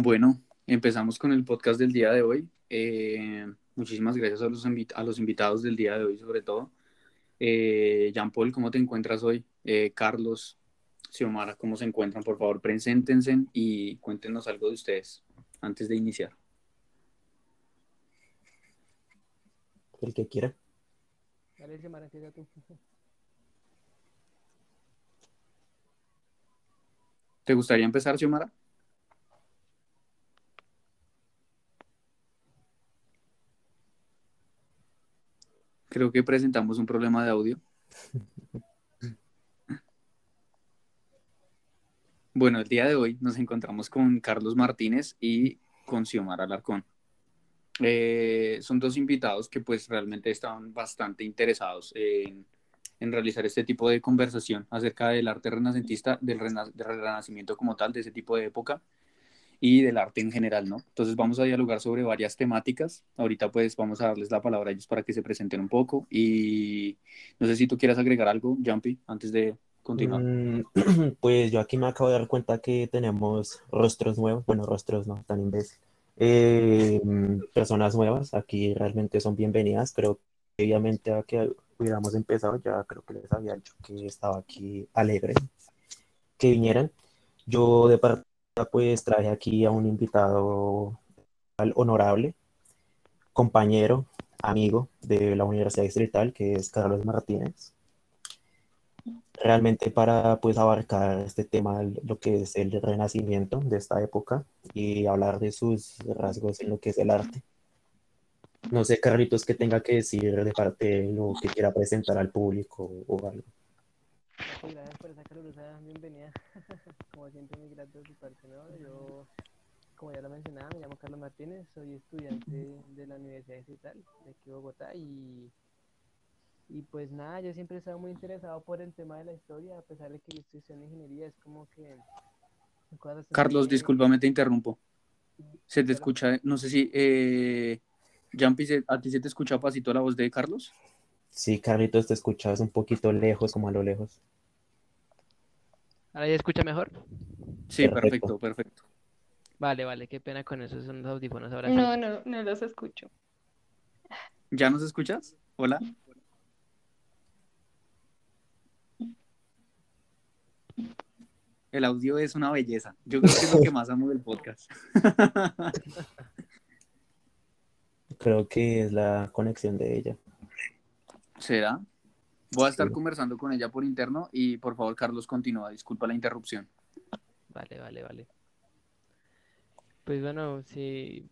Bueno, empezamos con el podcast del día de hoy. Eh, muchísimas gracias a los, a los invitados del día de hoy, sobre todo. Eh, Jean Paul, ¿cómo te encuentras hoy? Eh, Carlos, Xiomara, ¿cómo se encuentran? Por favor, preséntense y cuéntenos algo de ustedes antes de iniciar. El que quiera. Dale, Xiomara, empieza tú. ¿Te gustaría empezar, Xiomara? Creo que presentamos un problema de audio. Bueno, el día de hoy nos encontramos con Carlos Martínez y con Xiomara Alarcón. Eh, son dos invitados que pues realmente estaban bastante interesados en, realizar este tipo de conversación acerca del arte renacentista, del, del renacimiento como tal, de ese tipo de época y del arte en general, ¿no? Entonces vamos a dialogar sobre varias temáticas. Ahorita pues vamos a darles la palabra a ellos para que se presenten un poco y no sé si tú quieras agregar algo, Jumpy, antes de continuar. Mm, pues yo aquí me acabo de dar cuenta que tenemos rostros nuevos, bueno, rostros no, tan imbécil. Eh, personas nuevas, aquí realmente son bienvenidas, que obviamente a que hubiéramos empezado, ya creo que les había dicho que estaba aquí alegre que vinieran. Yo de parte pues traje aquí a un invitado honorable, compañero, amigo de la Universidad Distrital, que es Carlos Martínez. Realmente para pues abarcar este tema, lo que es el renacimiento de esta época y hablar de sus rasgos en lo que es el arte. No sé, Carlitos, qué tenga que decir de parte de lo que quiera presentar al público o algo. Gracias por esa calurosa bienvenida. como siempre, muy grato de su parte, ¿no? Yo, como ya lo mencionaba, me llamo Carlos Martínez, soy estudiante de la Universidad Distrital de aquí Bogotá y, y pues nada, yo siempre he estado muy interesado por el tema de la historia, a pesar de que yo estoy estudiando ingeniería, es como que... Carlos, discúlpame, te interrumpo. Se te escucha, no sé si, eh, Jumpy, ¿a ti se te escucha pasito la voz de Carlos? Sí, Carlitos, te escuchabas un poquito lejos, como a lo lejos. ¿Ahora ya escucha mejor? Sí, perfecto, perfecto. Vale, vale, qué pena con eso, son los audífonos ahora. No, no, no los escucho. ¿Ya nos escuchas? Hola. El audio es una belleza. Yo creo que es lo que más amo del podcast. Creo que es la conexión de ella. ¿Será? Voy a estar conversando con ella por interno y por favor, Carlos, continúa. Disculpa la interrupción. Vale, vale, vale. Pues bueno, sí,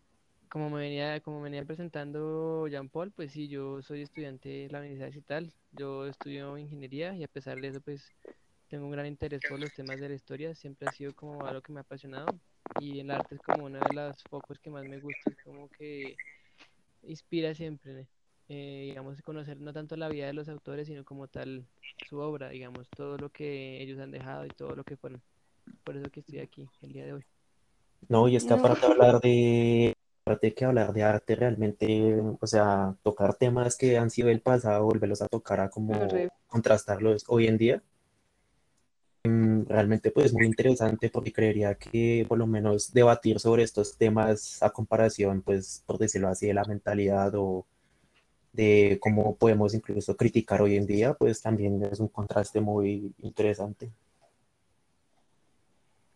como me venía, como venía presentando Jean Paul, pues sí, yo soy estudiante de la Universidad Digital. Yo estudio ingeniería y a pesar de eso, pues tengo un gran interés por los temas de la historia. Siempre ha sido como algo que me ha apasionado y el arte es como uno de los focos que más me gusta. Es como que inspira siempre eh, digamos, conocer no tanto la vida de los autores, sino como tal su obra, digamos, todo lo que ellos han dejado y todo lo que fueron. Por eso que estoy aquí el día de hoy. No, y es que aparte de hablar de aparte que hablar de arte realmente, o sea, tocar temas que han sido del pasado, volverlos a tocar a como contrastarlos hoy en día, mm, realmente pues muy interesante porque creería que por lo menos debatir sobre estos temas a comparación, pues por decirlo así, de la mentalidad o de cómo podemos incluso criticar hoy en día, pues también es un contraste muy interesante.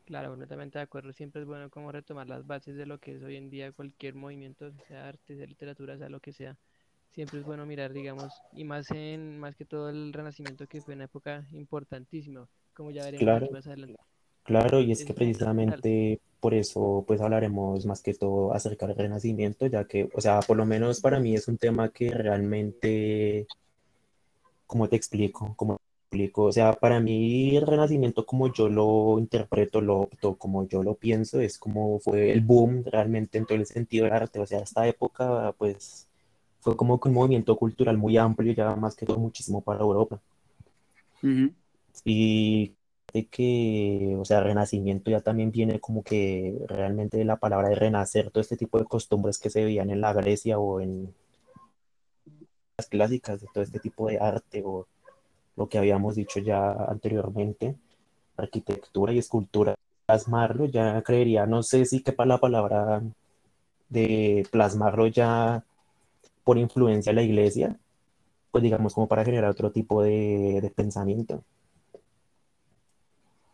Claro, completamente de acuerdo. Siempre es bueno como retomar las bases de lo que es hoy en día cualquier movimiento, sea arte, sea literatura, sea lo que sea. Siempre es bueno mirar, digamos, y más en más que todo el Renacimiento que fue una época importantísima, como ya veremos claro. más adelante. Claro, y es, es que precisamente por eso pues hablaremos más que todo acerca del renacimiento, ya que, o sea, por lo menos para mí es un tema que realmente, ¿cómo te explico? ¿Cómo te explico? O sea, para mí el renacimiento como yo lo interpreto, lo opto, como yo lo pienso, es como fue el boom realmente en todo el sentido del arte, o sea, esta época pues fue como un movimiento cultural muy amplio, ya más que todo muchísimo para Europa. Uh -huh. Y de que, o sea, renacimiento ya también viene como que realmente la palabra de renacer, todo este tipo de costumbres que se veían en la Grecia o en las clásicas de todo este tipo de arte o lo que habíamos dicho ya anteriormente, arquitectura y escultura, plasmarlo, ya creería, no sé si quepa la palabra de plasmarlo ya por influencia de la iglesia, pues digamos como para generar otro tipo de, pensamiento.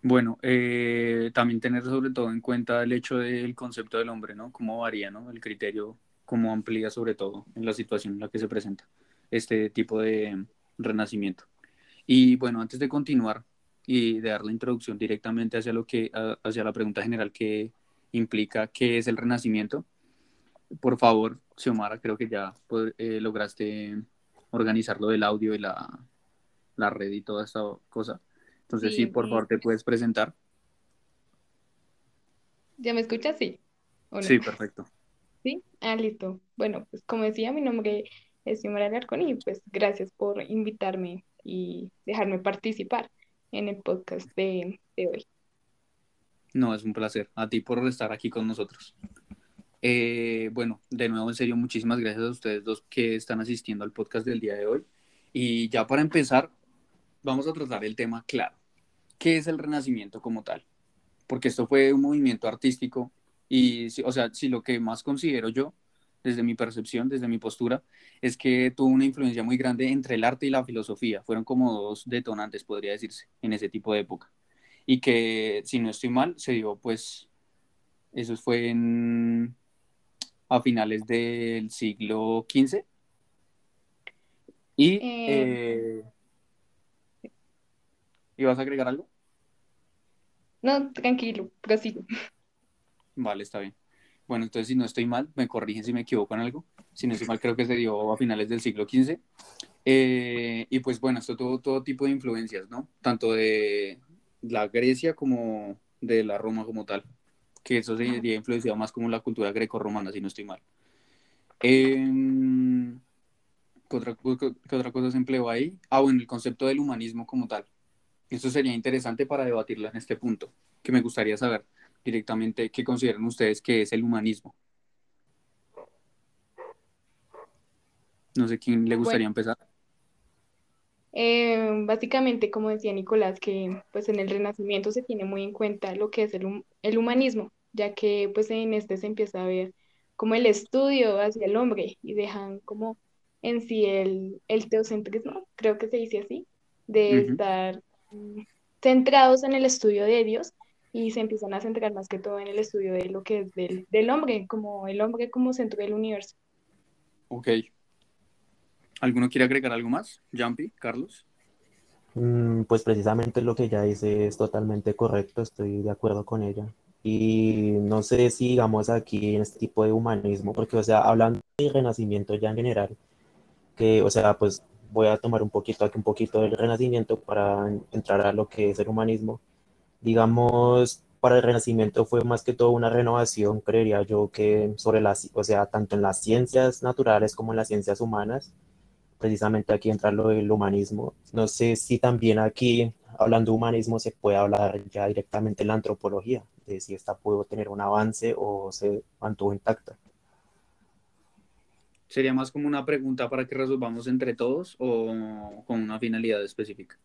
Bueno, eh, también tener sobre todo en cuenta el hecho del concepto del hombre, ¿no? Cómo varía, ¿no? El criterio, cómo amplía sobre todo en la situación en la que se presenta este tipo de renacimiento. Y bueno, antes de continuar y de dar la introducción directamente hacia, lo que, hacia la pregunta general que implica qué es el renacimiento, por favor, Xiomara, creo que ya eh, lograste organizar lo del audio y la, la, red y toda esta cosa. Entonces, sí, por favor, te puedes presentar. ¿Ya me escuchas? Sí. Sí, perfecto. Sí, ah, listo. Bueno, pues como decía, mi nombre es Xiomara Alarcón y pues gracias por invitarme y dejarme participar en el podcast de, de hoy. No, es un placer. A ti por estar aquí con nosotros. Eh, bueno, de nuevo, en serio, muchísimas gracias a ustedes dos que están asistiendo al podcast del día de hoy. Y ya para empezar, vamos a tratar el tema claro. ¿Qué es el Renacimiento como tal? Porque esto fue un movimiento artístico y, o sea, si lo que más considero yo, desde mi percepción, desde mi postura, es que tuvo una influencia muy grande entre el arte y la filosofía. Fueron como dos detonantes, podría decirse, en ese tipo de época. Y que, si no estoy mal, se dio, pues, eso fue en a finales del siglo XV. Y, eh, eh, ¿ibas a agregar algo? No, tranquilo, prosigo. Vale, está bien. Bueno, entonces si no estoy mal, me corrigen si me equivoco en algo. Si no estoy mal, creo que se dio a finales del siglo XV. Eh, y pues bueno, esto tuvo todo tipo de influencias, ¿no? Tanto de la Grecia como de la Roma como tal que eso sería influenciado más como la cultura greco-romana, si no estoy mal. Em, ¿qué, otra, cosa se empleó ahí? Ah, bueno, el concepto del humanismo como tal. Eso sería interesante para debatirlo en este punto, que me gustaría saber directamente qué consideran ustedes que es el humanismo. No sé quién le gustaría empezar. Eh, básicamente, como decía Nicolás, que pues en el Renacimiento se tiene muy en cuenta lo que es el, el humanismo, ya que pues en este se empieza a ver como el estudio hacia el hombre y dejan como en sí el, el teocentrismo, creo que se dice así, de estar centrados en el estudio de Dios y se empiezan a centrar más que todo en el estudio de lo que es del, del hombre, como el hombre como centro del universo. Ok. ¿Alguno quiere agregar algo más? Jumpy, Carlos. Mm, pues precisamente lo que ya dice es totalmente correcto, estoy de acuerdo con ella. Y no sé si, digamos, aquí en este tipo de humanismo, porque, o sea, hablando de renacimiento ya en general, que, o sea, pues voy a tomar un poquito aquí, un poquito del renacimiento para entrar a lo que es el humanismo. Digamos, para el renacimiento fue más que todo una renovación, creería yo, que sobre las, o sea, tanto en las ciencias naturales como en las ciencias humanas. Precisamente aquí entra lo del humanismo. No sé si también aquí, hablando de humanismo, se puede hablar ya directamente de la antropología de si esta pudo tener un avance o se mantuvo intacta. ¿Sería más como una pregunta para que resolvamos entre todos o con una finalidad específica?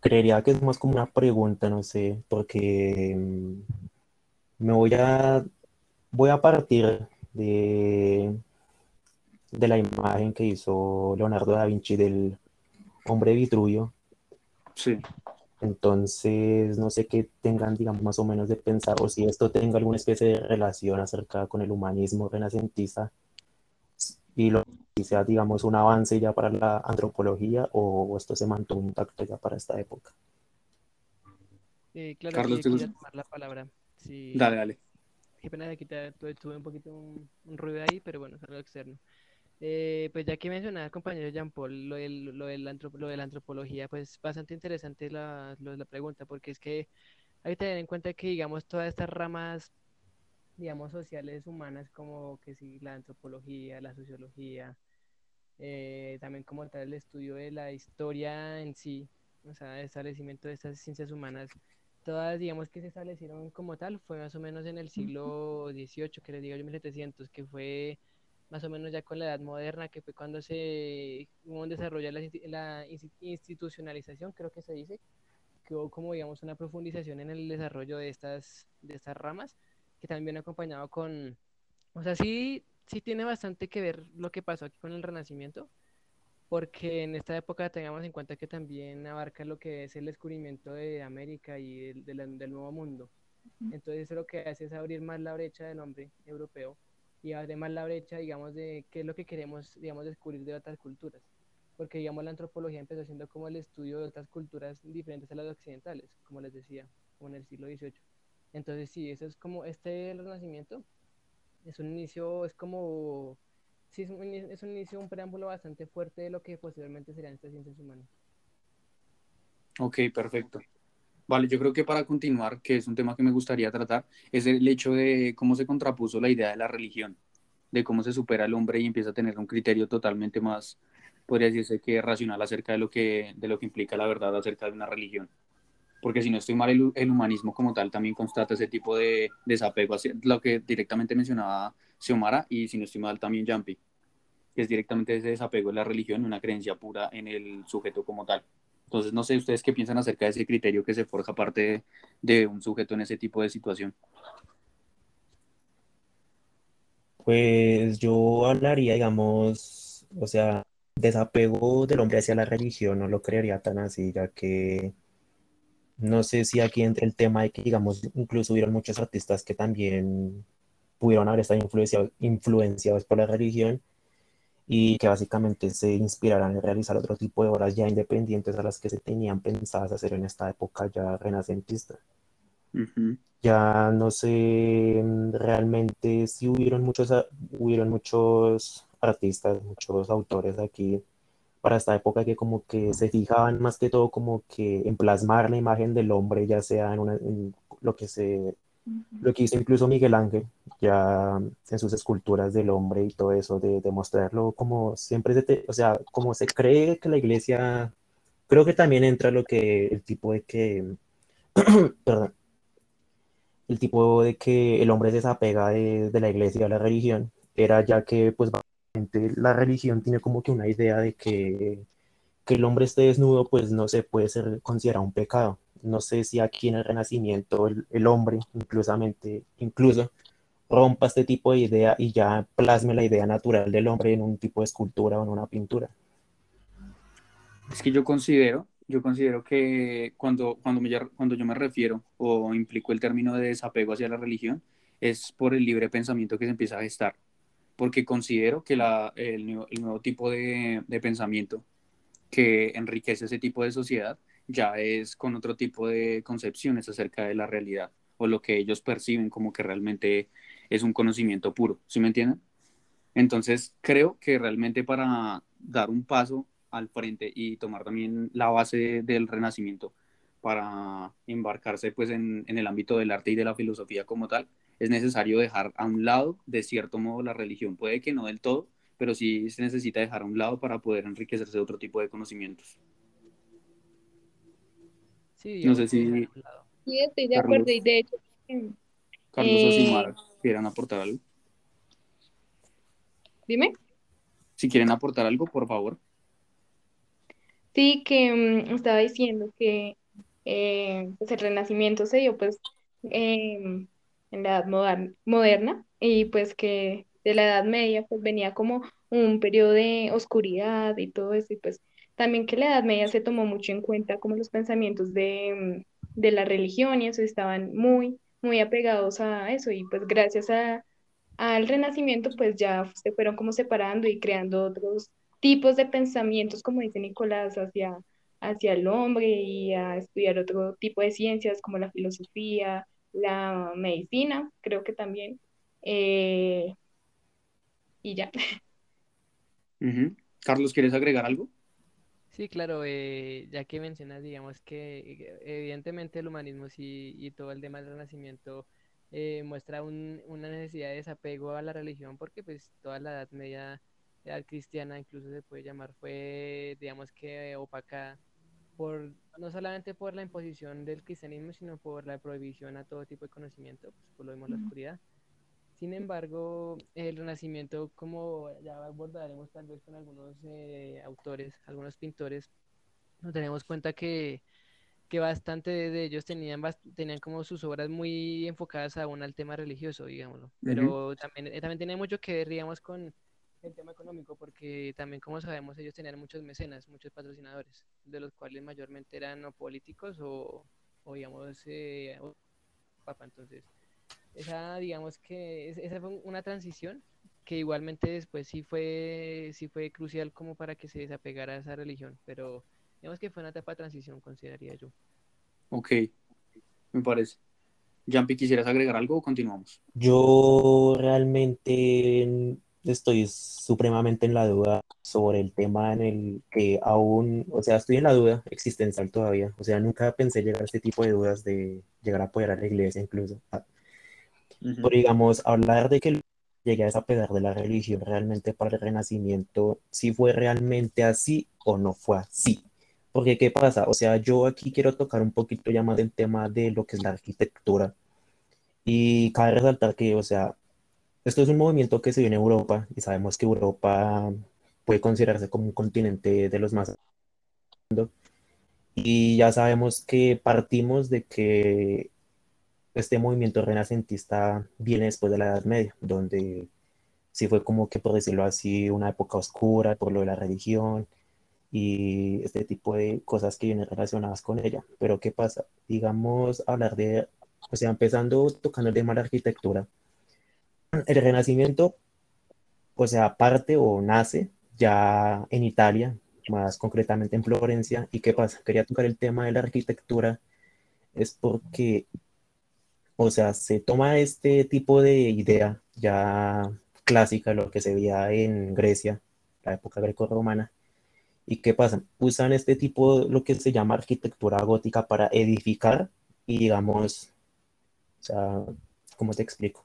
Creería que es más como una pregunta, no sé, porque mm, me voy a voy a partir de, de la imagen que hizo Leonardo da Vinci del hombre Vitruvio. Sí. Entonces, no sé qué tengan, digamos, más o menos de pensar o si esto tenga alguna especie de relación acerca con el humanismo renacentista y lo que sea, digamos, un avance ya para la antropología o esto se mantuvo intacto ya para esta época. Eh, claro, Carlos, ¿te tomar la palabra. Dale, dale. Qué pena de quitar, tuve un poquito un, un ruido ahí, pero bueno, es algo externo. Eh, pues ya que mencionaba compañero Jean Paul lo, del, lo, de la antropología, pues bastante interesante la, la pregunta, porque es que hay que tener en cuenta que, digamos, todas estas ramas, digamos, sociales humanas, como que sí, la antropología, la sociología, eh, también como tal el estudio de la historia en sí, o sea, el establecimiento de estas ciencias humanas, todas, digamos, que se establecieron como tal, fue más o menos en el siglo XVIII, que les digo yo, 1700, que fue más o menos ya con la edad moderna, que fue cuando se hubo un desarrollo la, la institucionalización, creo que se dice, que hubo como, digamos, una profundización en el desarrollo de estas, de estas ramas, que también acompañado con, o sea, sí, sí tiene bastante que ver lo que pasó aquí con el Renacimiento, porque en esta época tengamos en cuenta que también abarca lo que es el descubrimiento de América y del, del Nuevo Mundo. Entonces eso lo que hace es abrir más la brecha del hombre europeo y además la brecha, digamos, de qué es lo que queremos, digamos, descubrir de otras culturas. Porque, digamos, la antropología empezó siendo como el estudio de otras culturas diferentes a las occidentales, como les decía, como en el siglo XVIII. Entonces, sí, eso es como, este renacimiento es un inicio, es como, sí, es un, inicio, un preámbulo bastante fuerte de lo que posiblemente serían estas ciencias humanas. Ok, perfecto. Vale, yo creo que para continuar, que es un tema que me gustaría tratar, es el hecho de cómo se contrapuso la idea de la religión, de cómo se supera el hombre y empieza a tener un criterio totalmente más, podría decirse que racional acerca de lo que, de lo que implica la verdad acerca de una religión. Porque si no estoy mal, el, humanismo como tal también constata ese tipo de desapego hacia lo que directamente mencionaba Xiomara y si no estoy mal también Jumpy, que es directamente ese desapego de la religión, una creencia pura en el sujeto como tal. Entonces, no sé ustedes qué piensan acerca de ese criterio que se forja parte de, un sujeto en ese tipo de situación. Pues yo hablaría, digamos, o sea, desapego del hombre hacia la religión, no lo creería tan así, ya que no sé si aquí entra el tema de que, digamos, incluso hubieron muchos artistas que también pudieron haber estado influenciados, influenciados por la religión y que básicamente se inspiraran en realizar otro tipo de obras ya independientes a las que se tenían pensadas hacer en esta época ya renacentista. Ya no sé realmente si hubieron muchos, hubieron muchos artistas, muchos autores aquí para esta época que como que se fijaban más que todo como que en plasmar la imagen del hombre, ya sea en, una, en lo que se lo que hizo incluso Miguel Ángel, ya en sus esculturas del hombre y todo eso, de, demostrarlo como siempre, se o sea, como se cree que la iglesia, creo que también entra lo que, el tipo de que, perdón, el tipo de que el hombre se desapega de, de la iglesia a la religión, era ya que pues la religión tiene como que una idea de que, que el hombre esté desnudo pues no se puede ser considerado un pecado no sé si aquí en el Renacimiento el, hombre, inclusamente, incluso, rompa este tipo de idea y ya plasme la idea natural del hombre en un tipo de escultura o en una pintura. Es que yo considero, yo considero que cuando, cuando yo me refiero o implico el término de desapego hacia la religión, es por el libre pensamiento que se empieza a gestar, porque considero que la, el, nuevo, tipo de, de pensamiento que enriquece ese tipo de sociedad ya es con otro tipo de concepciones acerca de la realidad o lo que ellos perciben como que realmente es un conocimiento puro, ¿sí me entienden? Entonces creo que realmente para dar un paso al frente y tomar también la base del renacimiento para embarcarse pues en, en el ámbito del arte y de la filosofía como tal, es necesario dejar a un lado de cierto modo la religión, puede que no del todo, pero sí se necesita dejar a un lado para poder enriquecerse de otro tipo de conocimientos no sé si. Sí, estoy de acuerdo. Y de hecho. Carlos eh, ¿quieran aportar algo? Dime. Si quieren aportar algo, por favor. Sí, que mm, estaba diciendo que eh, pues el renacimiento se dio pues em, en la edad moderna y pues que de la edad media pues venía como un periodo de oscuridad y todo eso y pues también que la Edad Media se tomó mucho en cuenta como los pensamientos de, mm, de la religión y eso estaban muy, muy apegados a eso y pues gracias a, al Renacimiento pues ya se fueron como separando y creando otros tipos de pensamientos, como dice Nicolás, hacia, hacia el hombre y a estudiar otro tipo de ciencias como la filosofía, la medicina, creo que también. Eh, y ya. Carlos, ¿quieres agregar algo? Sí, claro, eh, ya que mencionas, digamos que eh, evidentemente el humanismo sí, y todo el tema del renacimiento eh, muestra una necesidad de desapego a la religión porque pues toda la Edad Media, edad cristiana incluso se puede llamar, fue digamos que opaca por, no solamente por la imposición del cristianismo, sino por la prohibición a todo tipo de conocimiento, pues por lo mismo la oscuridad. Sin embargo, el Renacimiento, como ya abordaremos tal vez con algunos eh, autores, algunos pintores, nos tenemos cuenta que que bastante de ellos tenían, tenían como sus obras muy enfocadas aún al tema religioso, digámoslo. Pero también, eh, también tenía mucho que ver, digamos, con el tema económico, porque también, como sabemos, ellos tenían muchos mecenas, muchos patrocinadores, de los cuales mayormente eran o políticos o, o digamos, eh, papa. Entonces, esa, digamos que esa fue una transición que igualmente después sí fue, sí fue crucial como para que se desapegara a esa religión, pero digamos que fue una etapa de transición, consideraría yo. Ok, me parece. Jampi, ¿quisieras agregar algo o continuamos? Yo realmente estoy supremamente en la duda sobre el tema en el que aún, o sea, estoy en la duda existencial todavía. O sea, nunca pensé llegar a este tipo de dudas de llegar a apoyar a la iglesia incluso. Ah, por, digamos, hablar de que llegué a desapegar de la religión realmente para el renacimiento, si fue realmente así o no fue así. Porque, ¿qué pasa? O sea, yo aquí quiero tocar un poquito ya más del tema de lo que es la arquitectura. Y cabe resaltar que, o sea, esto es un movimiento que se viene en Europa y sabemos que Europa puede considerarse como un continente de los más y ya sabemos que partimos de que este movimiento renacentista viene después de la Edad Media, donde sí fue como que, por decirlo así, una época oscura por lo de la religión y este tipo de cosas que vienen relacionadas con ella. Pero ¿qué pasa? Digamos, hablar de, o sea, empezando tocando el tema de la arquitectura, el Renacimiento, o sea, parte o nace ya en Italia, más concretamente en Florencia. ¿Y qué pasa? Quería tocar el tema de la arquitectura, es porque o sea, se toma este tipo de idea ya clásica, lo que se veía en Grecia, la época greco-romana. ¿Y qué pasa? Usan este tipo, lo que se llama arquitectura gótica para edificar y digamos, o sea, ¿cómo te explico?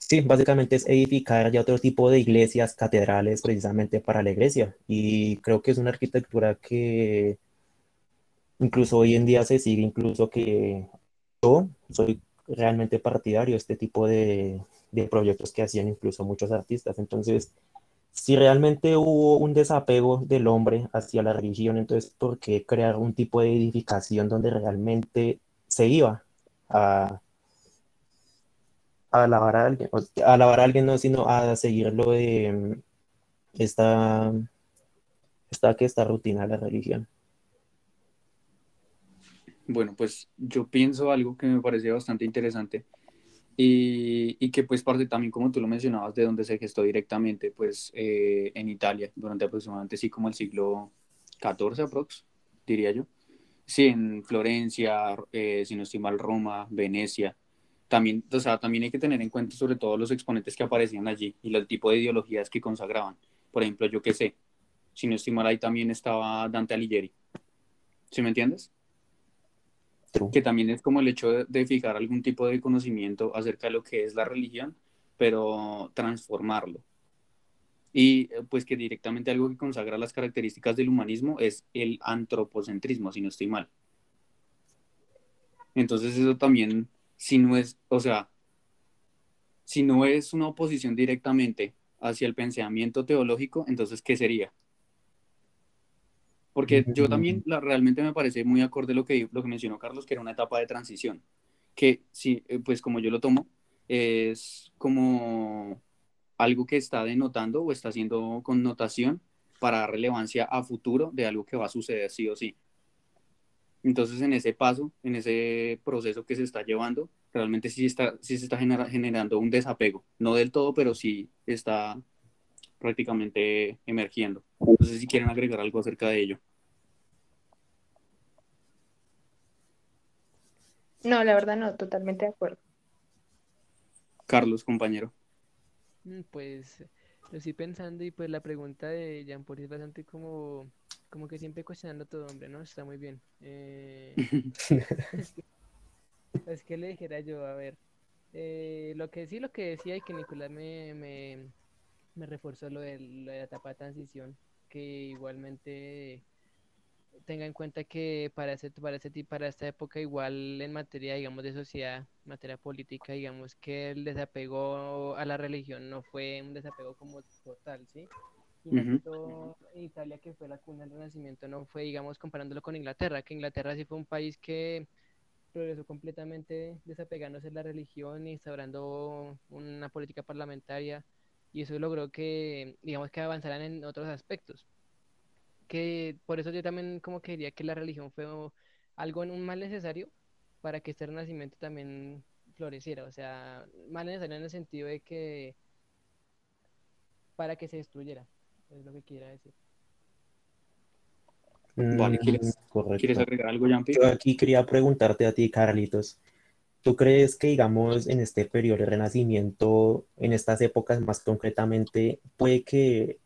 Sí, básicamente es edificar ya otro tipo de iglesias, catedrales, precisamente para la iglesia. Y creo que es una arquitectura que incluso hoy en día se sigue, incluso que yo soy realmente partidario este tipo de, de proyectos que hacían incluso muchos artistas. Entonces, si realmente hubo un desapego del hombre hacia la religión, entonces, ¿por qué crear un tipo de edificación donde realmente se iba a alabar a alguien? a alabar a alguien no, sino a seguirlo de mm, esta, esta, esta rutina de la religión. Bueno, pues yo pienso algo que me parece bastante interesante y, y, que pues parte también, como tú lo mencionabas, de donde se gestó directamente, pues eh, en Italia, durante aproximadamente sí como el siglo XIV aprox, diría yo. Sí, en Florencia, eh, si no estoy mal, Roma, Venecia. También, o sea, también hay que tener en cuenta sobre todo los exponentes que aparecían allí y el tipo de ideologías que consagraban. Por ejemplo, yo qué sé, si no estoy mal, ahí también estaba Dante Alighieri. ¿Sí me entiendes? que también es como el hecho de, fijar algún tipo de conocimiento acerca de lo que es la religión, pero transformarlo. Y eh, pues que directamente algo que consagra las características del humanismo es el antropocentrismo, si no estoy mal. Entonces eso también, si no es, o sea, si no es una oposición directamente hacia el pensamiento teológico, entonces, ¿qué sería? Porque yo también la, realmente me parece muy acorde lo que, lo que mencionó Carlos, que era una etapa de transición, que sí, eh, pues como yo lo tomo, es como algo que está denotando o está haciendo connotación para relevancia a futuro de algo que va a suceder sí o sí. Entonces, en ese paso, en ese proceso que se está llevando, realmente sí, está, sí se está generando un desapego. No del todo, pero sí está prácticamente emergiendo. No sé si quieren agregar algo acerca de ello. No, la verdad no, totalmente de acuerdo. Carlos, compañero. Mm, pues lo estoy pensando y pues la pregunta de Jean Paul es bastante como, como que siempre cuestionando todo, hombre, ¿no? Está muy bien. Eh, es que le dijera yo, a ver, eh, lo que sí, lo que decía y que Nicolás me, me, me reforzó lo de, lo de la etapa de transición, que igualmente tenga en cuenta que para ese, para ese para esta época igual en materia digamos de sociedad, materia política, digamos que el desapego a la religión no fue un desapego como total, ¿sí? Y Italia, que fue la cuna del Renacimiento, no fue, digamos, comparándolo con Inglaterra, que Inglaterra sí fue un país que progresó completamente desapegándose de la religión y instaurando una política parlamentaria y eso logró que, digamos, que avanzaran en otros aspectos. Que por eso yo también como que diría que la religión fue algo un mal necesario para que este renacimiento también floreciera, o sea, mal necesario en el sentido de que para que se destruyera, es lo que quiera decir. Vale, Mm, ¿quieres, correcto. ¿quieres agregar algo, Jampi? Yo aquí quería preguntarte a ti, Carlitos. ¿Tú crees que, digamos, en este periodo de renacimiento, en estas épocas más concretamente, puede que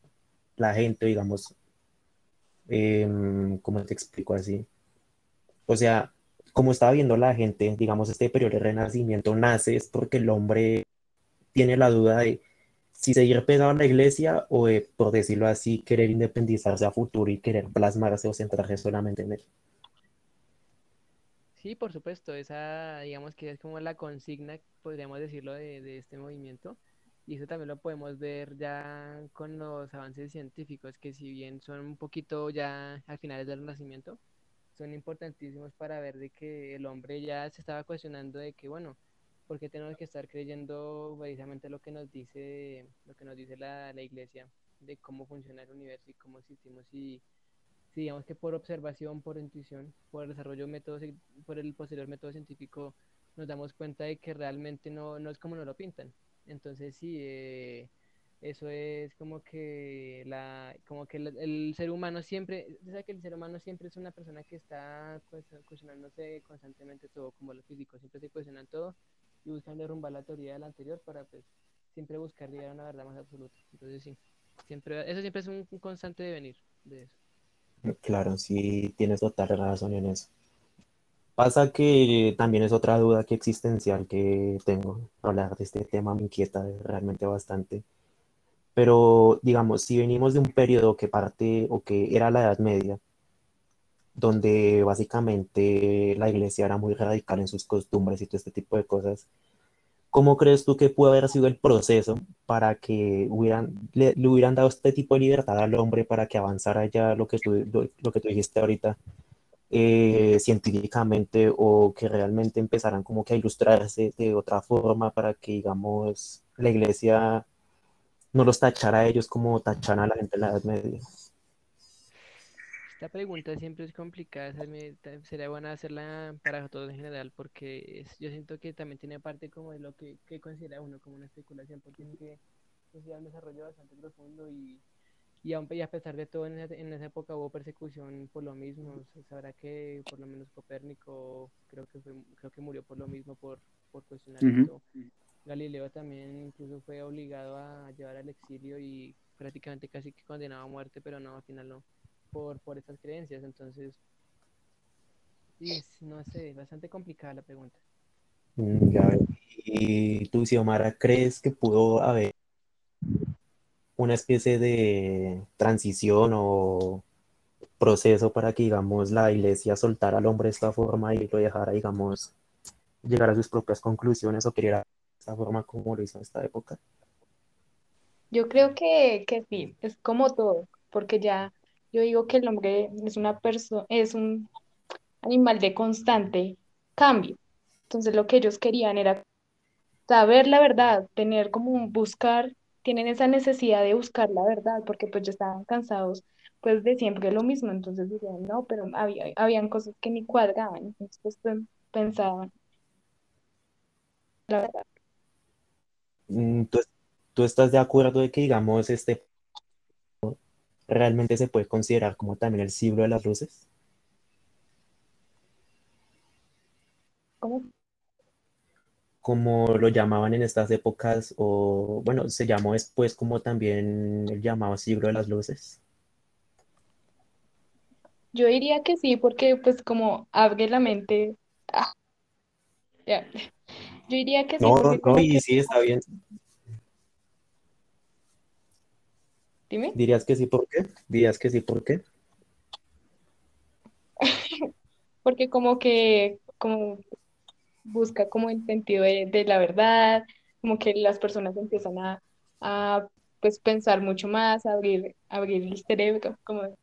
la gente, digamos, em, ¿cómo te explico así? O sea, como estaba viendo la gente, digamos, este periodo de renacimiento nace es porque el hombre tiene la duda de si seguir pegado a la iglesia o, de, por decirlo así, querer independizarse a futuro y querer plasmarse o centrarse solamente en él. Sí, por supuesto, esa digamos que es como la consigna, podríamos decirlo, de, de este movimiento. Y eso también lo podemos ver ya con los avances científicos, que si bien son un poquito ya al finales del Renacimiento, son importantísimos para ver de que el hombre ya se estaba cuestionando de que, bueno, ¿por qué tenemos que estar creyendo precisamente lo que nos dice, lo que nos dice la, la iglesia de cómo funciona el universo y cómo existimos y si digamos que por observación, por intuición, por el desarrollo método, por el posterior método científico, nos damos cuenta de que realmente no, no es como nos lo pintan. Entonces sí, eh, eso es como que la, como que el, ser humano siempre, o que el ser humano siempre es una persona que está cuestionándose constantemente todo, como lo físico, siempre se cuestionan todo y buscan derrumbar la teoría del anterior para pues siempre buscar llegar a una verdad más absoluta. Entonces sí, siempre, eso siempre es un, un constante devenir de eso. Claro, sí, tienes total razón en eso. Pasa que también es otra duda que existencial que tengo. Hablar de este tema me inquieta realmente bastante. Pero, digamos, si venimos de un periodo que parte o que era la Edad Media, donde básicamente la iglesia era muy radical en sus costumbres y todo este tipo de cosas, ¿cómo crees tú que pudo haber sido el proceso para que hubieran, le, hubieran dado este tipo de libertad al hombre para que avanzara ya lo que tú, lo, lo que tú dijiste ahorita eh, científicamente o que realmente empezaran como que a ilustrarse de otra forma para que, digamos, la iglesia no los tachara a ellos como tachan a la gente en la Edad Media? Esta pregunta siempre es complicada, sería buena hacerla para todos en general porque es, yo siento que también tiene parte como de lo que, que considera uno como una especulación, porque tiene que un desarrollo bastante profundo y, y, aun, y a pesar de todo en esa, en esa, época hubo persecución por lo mismo, sabrá que por lo menos Copérnico creo que, fue, creo que murió por lo mismo, por, por cuestionar uh -huh. esto. Galileo también incluso fue obligado a llevar al exilio y prácticamente casi que condenado a muerte, pero no, al final no por, por estas creencias. Entonces, y, no sé, bastante complicada la pregunta. Mm, Ya, y tú, Xiomara, ¿crees que pudo haber una especie de transición o proceso para que, digamos, la iglesia soltara al hombre de esta forma y lo dejara, digamos, llegar a sus propias conclusiones o quería de esta forma como lo hizo en esta época? Yo creo que, que sí, es como todo, porque ya yo digo que el hombre es una persona, es un animal de constante cambio. Entonces lo que ellos querían era saber la verdad, tener como un buscar, tienen esa necesidad de buscar la verdad, porque pues ya estaban cansados pues de siempre lo mismo, entonces decían, no, pero había, habían cosas que ni cuadraban, entonces pues, pensaban la verdad. Mm, ¿Tú, ¿Tú estás de acuerdo de que, digamos, este realmente se puede considerar como también el siglo de las luces? ¿Cómo? Como lo llamaban en estas épocas, o bueno, se llamó después como también el llamado siglo de las luces. Yo diría que sí, porque pues como abre la mente. Ah, ya. Yo diría que sí. No, no, y sí, está bien. Dime. ¿Dirías que sí por qué? ¿Dirías que sí por qué? Porque como que como busca como el sentido de, de la verdad, como que las personas empiezan a, a pues pensar mucho más, abrir, abrir el cerebro, como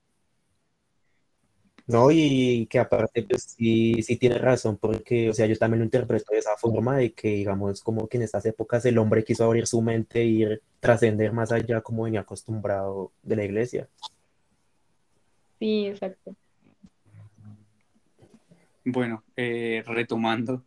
No, y que aparte, pues sí, sí tiene razón, porque, o sea, yo también lo interpreto de esa forma, de que, digamos, como que en estas épocas el hombre quiso abrir su mente e ir trascender más allá, como venía acostumbrado de la iglesia. sí, exacto. Bueno, eh, retomando,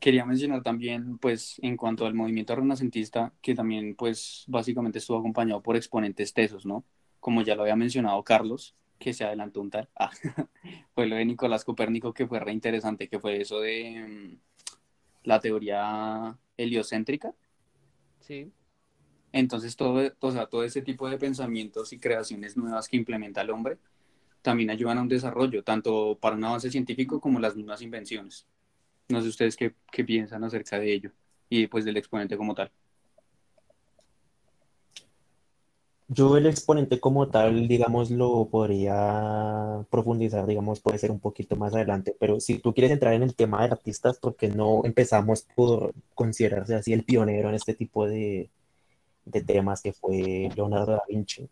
quería mencionar también, pues, en cuanto al movimiento renacentista, que también, pues, básicamente estuvo acompañado por exponentes tesos, ¿no? Como ya lo había mencionado Carlos, que se adelantó un tal, ah, fue lo de Nicolás Copérnico, que fue re interesante, que fue eso de mm, la teoría heliocéntrica. Sí, Entonces, todo, o sea, todo ese tipo de pensamientos y creaciones nuevas que implementa el hombre también ayudan a un desarrollo, tanto para un avance científico como las mismas invenciones. No sé ustedes qué, qué piensan acerca de ello y pues del exponente como tal. Yo el exponente como tal, digamos, lo podría profundizar, digamos, puede ser un poquito más adelante, pero si tú quieres entrar en el tema de artistas, ¿por qué no empezamos por considerarse así el pionero en este tipo de, de temas que fue Leonardo da Vinci,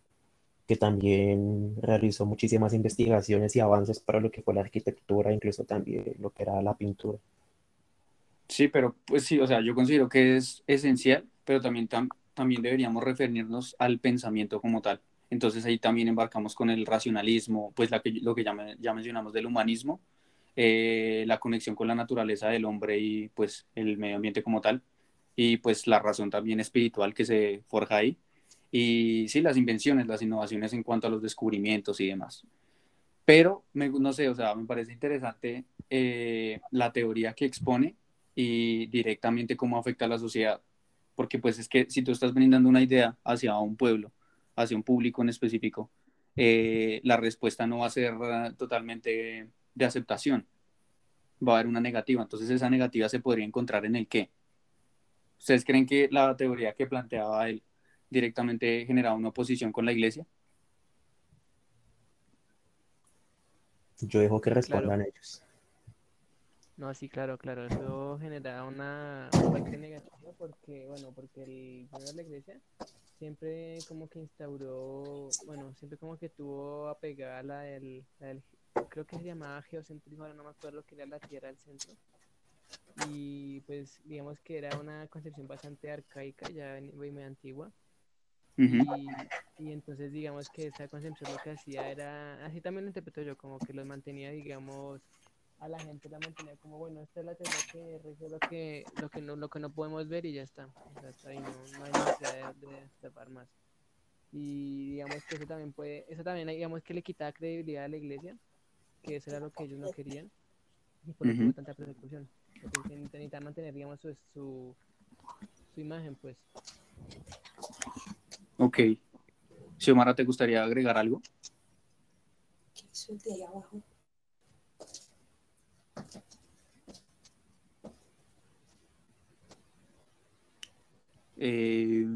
que también realizó muchísimas investigaciones y avances para lo que fue la arquitectura, incluso también lo que era la pintura. Sí, pero pues sí, o sea, yo considero que es esencial, pero también, tam- también deberíamos referirnos al pensamiento como tal. Entonces ahí también embarcamos con el racionalismo, pues la que, lo que ya, me- ya mencionamos del humanismo, eh, la conexión con la naturaleza del hombre y pues el medio ambiente como tal, y pues la razón también espiritual que se forja ahí. Y sí, las invenciones, las innovaciones en cuanto a los descubrimientos y demás. Pero, me, no sé, o sea, me parece interesante eh, la teoría que expone y directamente cómo afecta a la sociedad. Porque pues es que si tú estás brindando una idea hacia un pueblo, hacia un público en específico, eh, la respuesta no va a ser eh, totalmente de aceptación, va a haber una negativa. Entonces esa negativa se podría encontrar en el qué. ¿Ustedes creen que la teoría que planteaba él directamente generaba una oposición con la iglesia? Yo dejo que Claro. respondan ellos. No, sí, claro, claro, eso genera una parte negativa porque, bueno, porque el de la iglesia siempre como que instauró, bueno, siempre como que tuvo apegada la del, la del- creo que se llamaba geocentrismo, ahora no me acuerdo que era la tierra del centro. Y pues digamos que era una concepción bastante arcaica, ya muy antigua. Y entonces digamos que esa concepción lo que hacía era, así también lo interpreto yo, como que los mantenía, digamos, a la gente la mantenía como, bueno, esta es la teoría que rige lo que, lo que no, lo que no podemos ver y ya está. O sea, hasta ahí no, no hay necesidad de, de tapar más. Y digamos que eso también puede, eso también digamos que le quitaba credibilidad a la iglesia, que eso era lo que ellos no querían, y por eso Ujú. hubo tanta persecución. Porque necesitan mantener, digamos, su, su, su imagen, pues. Ok. Xiomara, ¿te gustaría agregar algo? Eso es de ahí abajo. Eh...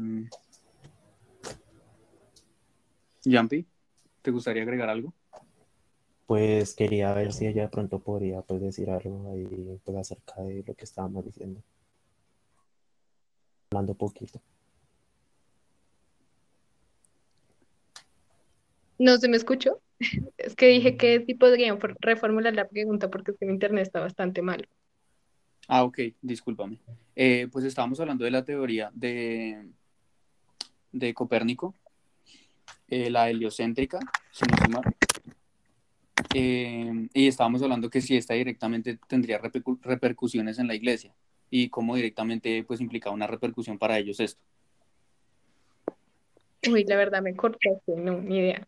¿te gustaría agregar algo? Pues quería ver si ella de pronto podría pues, decir algo ahí pues, acerca de lo que estábamos diciendo. Hablando poquito. No se me escuchó. Es que dije que sí podrían for- reformular la pregunta porque es que mi internet está bastante mal. Ah, ok, discúlpame. Eh, pues estábamos hablando de la teoría de, de Copérnico, eh, la heliocéntrica, si no estoy mal. Eh, y estábamos hablando que si esta directamente tendría repercu- repercusiones en la iglesia y cómo directamente pues implicaba una repercusión para ellos esto. Uy, la verdad me cortaste, no, ni idea.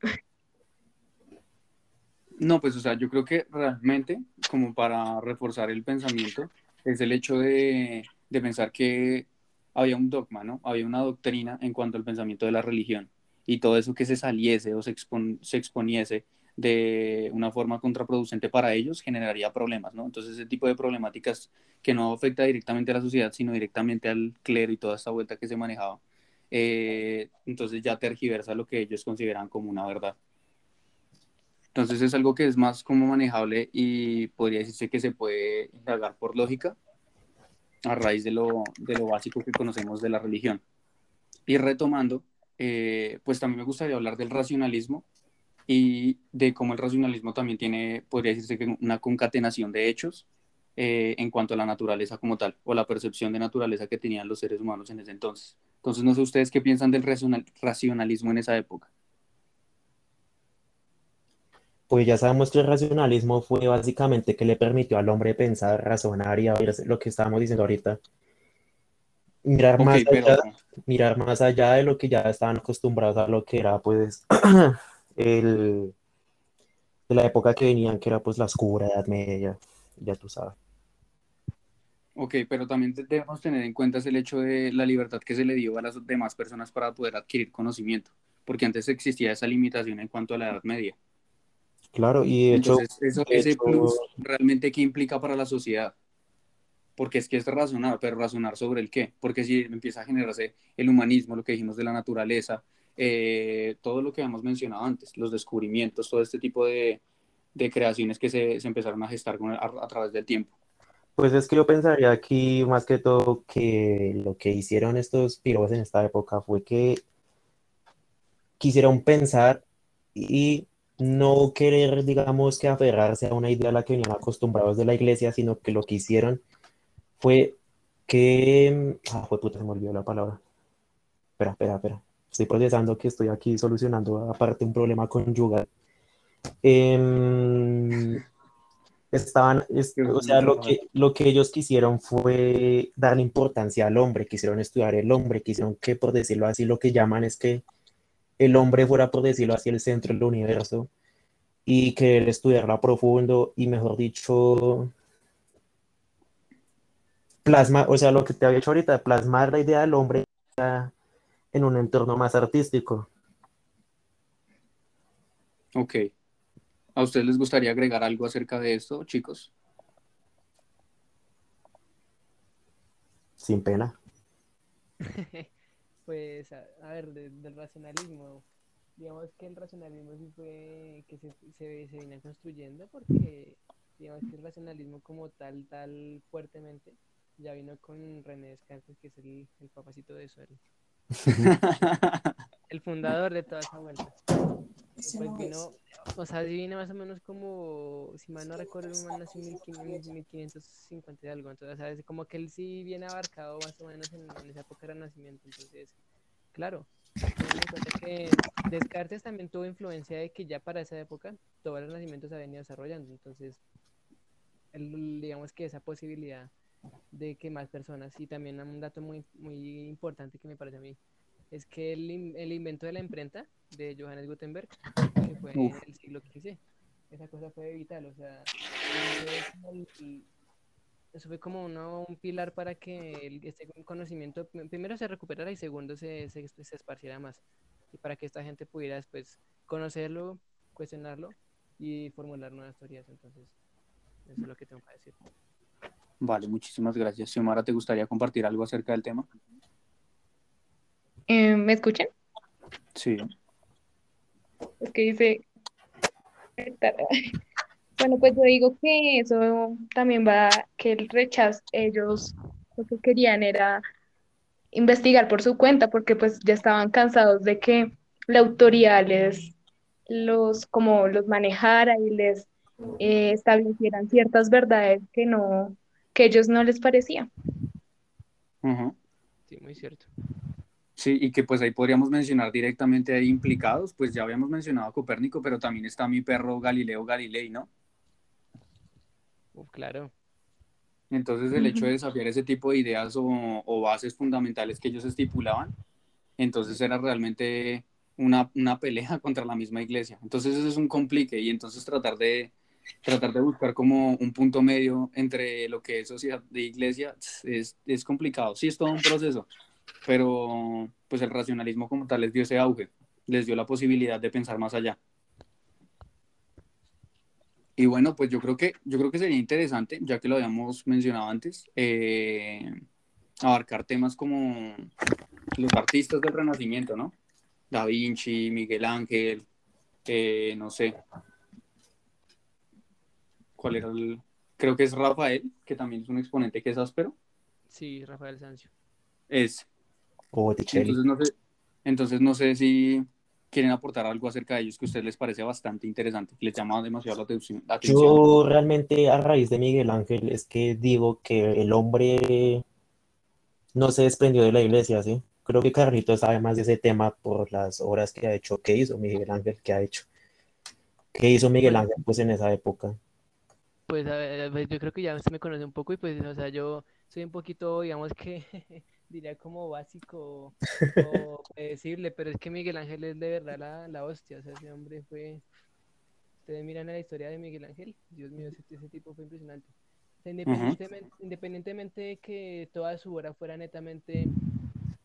No, pues o sea, yo creo que realmente, como para reforzar el pensamiento, es el hecho de, de pensar que había un dogma, ¿no? Había una doctrina en cuanto al pensamiento de la religión y todo eso que se saliese o se, expon- se exponiese de una forma contraproducente para ellos generaría problemas, ¿no? Entonces ese tipo de problemáticas que no afecta directamente a la sociedad, sino directamente al clero y toda esta vuelta que se manejaba, eh, entonces ya tergiversa lo que ellos consideran como una verdad. Entonces es algo que es más como manejable y podría decirse que se puede indagar por lógica a raíz de lo, de lo básico que conocemos de la religión. Y retomando, eh, pues también me gustaría hablar del racionalismo y de cómo el racionalismo también tiene, podría decirse que una concatenación de hechos eh, en cuanto a la naturaleza como tal, o la percepción de naturaleza que tenían los seres humanos en ese entonces. Entonces, no sé ustedes qué piensan del racional- racionalismo en esa época. Pues ya sabemos que el racionalismo fue básicamente que le permitió al hombre pensar, razonar y abrir lo que estábamos diciendo ahorita. Mirar más pero allá, mirar más allá de lo que ya estaban acostumbrados a lo que era pues el, de la época que venían, que era pues la oscura Edad Media, ya tú sabes. Ok, pero también debemos tener en cuenta el hecho de la libertad que se le dio a las demás personas para poder adquirir conocimiento, porque antes existía esa limitación en cuanto a la Edad Media. Claro, y de hecho, Entonces, eso, de ese hecho- plus realmente qué implica para la sociedad. Porque es que es razonar, pero razonar sobre el qué. Porque si empieza a generarse el humanismo, lo que dijimos de la naturaleza, eh, todo lo que hemos mencionado antes, los descubrimientos, todo este tipo de, de creaciones que se, se empezaron a gestar con- a, a través del tiempo. Pues es que yo pensaría aquí más que todo que lo que hicieron estos pirobos en esta época fue que quisieron pensar y no querer, digamos, que aferrarse a una idea a la que venían acostumbrados de la iglesia, sino que lo que hicieron fue que... Ah, fue puta, se me olvidó la palabra. Espera, espera, espera. Estoy procesando que estoy aquí solucionando aparte un problema conyugal. Em, estaban, es- o sea, lo que, lo que ellos quisieron fue darle importancia al hombre, quisieron estudiar el hombre, quisieron que, por decirlo así, lo que llaman es que el hombre fuera, por decirlo así, el centro del universo y que él estudiara a profundo y, mejor dicho, plasma, o sea, lo que te había hecho ahorita, plasmar la idea del hombre en un entorno más artístico. Ok. ¿A ustedes les gustaría agregar algo acerca de esto, chicos? Sin pena. Pues, a, a ver, de- del racionalismo, digamos que el racionalismo sí fue que se, se, se viene construyendo porque, digamos que el racionalismo como tal, tal fuertemente, ya vino con René Descartes, que es el, el papacito de eso, el, el fundador de toda esa vuelta. Pues no vino, o sea, viene más o menos como, si mal no recuerdo, man nació en 1500, 1550 y algo, entonces, o sea, es como que él sí viene abarcado más o menos en, en esa época del nacimiento, entonces, claro, que Descartes también tuvo influencia de que ya para esa época todo el renacimiento se venía desarrollando, entonces, digamos que esa posibilidad de que más personas, y también un dato muy, muy importante que me parece a mí, es que el, el invento de la imprenta de Johannes Gutenberg, que fue en Uf. el siglo XV, esa cosa fue vital, o sea, eso fue como uno- un pilar para que el- este conocimiento pr- primero se recuperara y segundo se, se, se esparciera más, y para que esta gente pudiera después conocerlo, cuestionarlo y formular nuevas teorías, entonces, eso es lo que tengo para decir. Vale, muchísimas gracias. Xiomara, ¿te gustaría compartir algo acerca del tema? Eh, ¿me escuchan? Sí. Es que dice... Bueno, pues yo digo que eso también va, que el rechazo, ellos lo que querían era investigar por su cuenta, porque pues ya estaban cansados de que la autoridad les, los, como los manejara y les eh, establecieran ciertas verdades que no, que a ellos no les parecían. Ujú. Sí, muy cierto. Sí, y que pues ahí podríamos mencionar directamente ahí implicados, pues ya habíamos mencionado a Copérnico, pero también está mi perro Galileo Galilei, ¿no? Uf, claro. Entonces el hecho de desafiar ese tipo de ideas o, o bases fundamentales que ellos estipulaban, entonces era realmente una, una pelea contra la misma iglesia. Entonces eso es un complique y entonces tratar de, tratar de buscar como un punto medio entre lo que es sociedad de iglesia es, es complicado. Sí, es todo un proceso, pero pues el racionalismo como tal les dio ese auge, les dio la posibilidad de pensar más allá. Y bueno, pues yo creo que, yo creo que sería interesante, ya que lo habíamos mencionado antes, eh, abarcar temas como los artistas del Renacimiento, ¿no? Da Vinci, Miguel Ángel, eh, no sé. ¿Cuál era el...? Creo que es Rafael, que también es un exponente que es áspero. Sí, Rafael Sanzio. Es. O Botticelli. Entonces no sé, Entonces no sé si quieren aportar algo acerca de ellos que a ustedes les parece bastante interesante, que les llama demasiado la atención. Yo realmente a raíz de Miguel Ángel es que digo que el hombre no se desprendió de la iglesia, ¿sí? Creo que Carlitos sabe más de ese tema por las obras que ha hecho, que hizo Miguel Ángel, que ha hecho. ¿Qué hizo Miguel Ángel pues en esa época? Pues a ver, pues, yo creo que ya usted me conoce un poco y pues, o sea, yo soy un poquito, digamos que diría como básico o predecible, pero es que Miguel Ángel es de verdad la, la hostia, o sea, ese hombre fue... Ustedes miran la historia de Miguel Ángel, Dios mío, ese, ese tipo fue impresionante. O sea, independientemente, independientemente de que toda su obra fuera netamente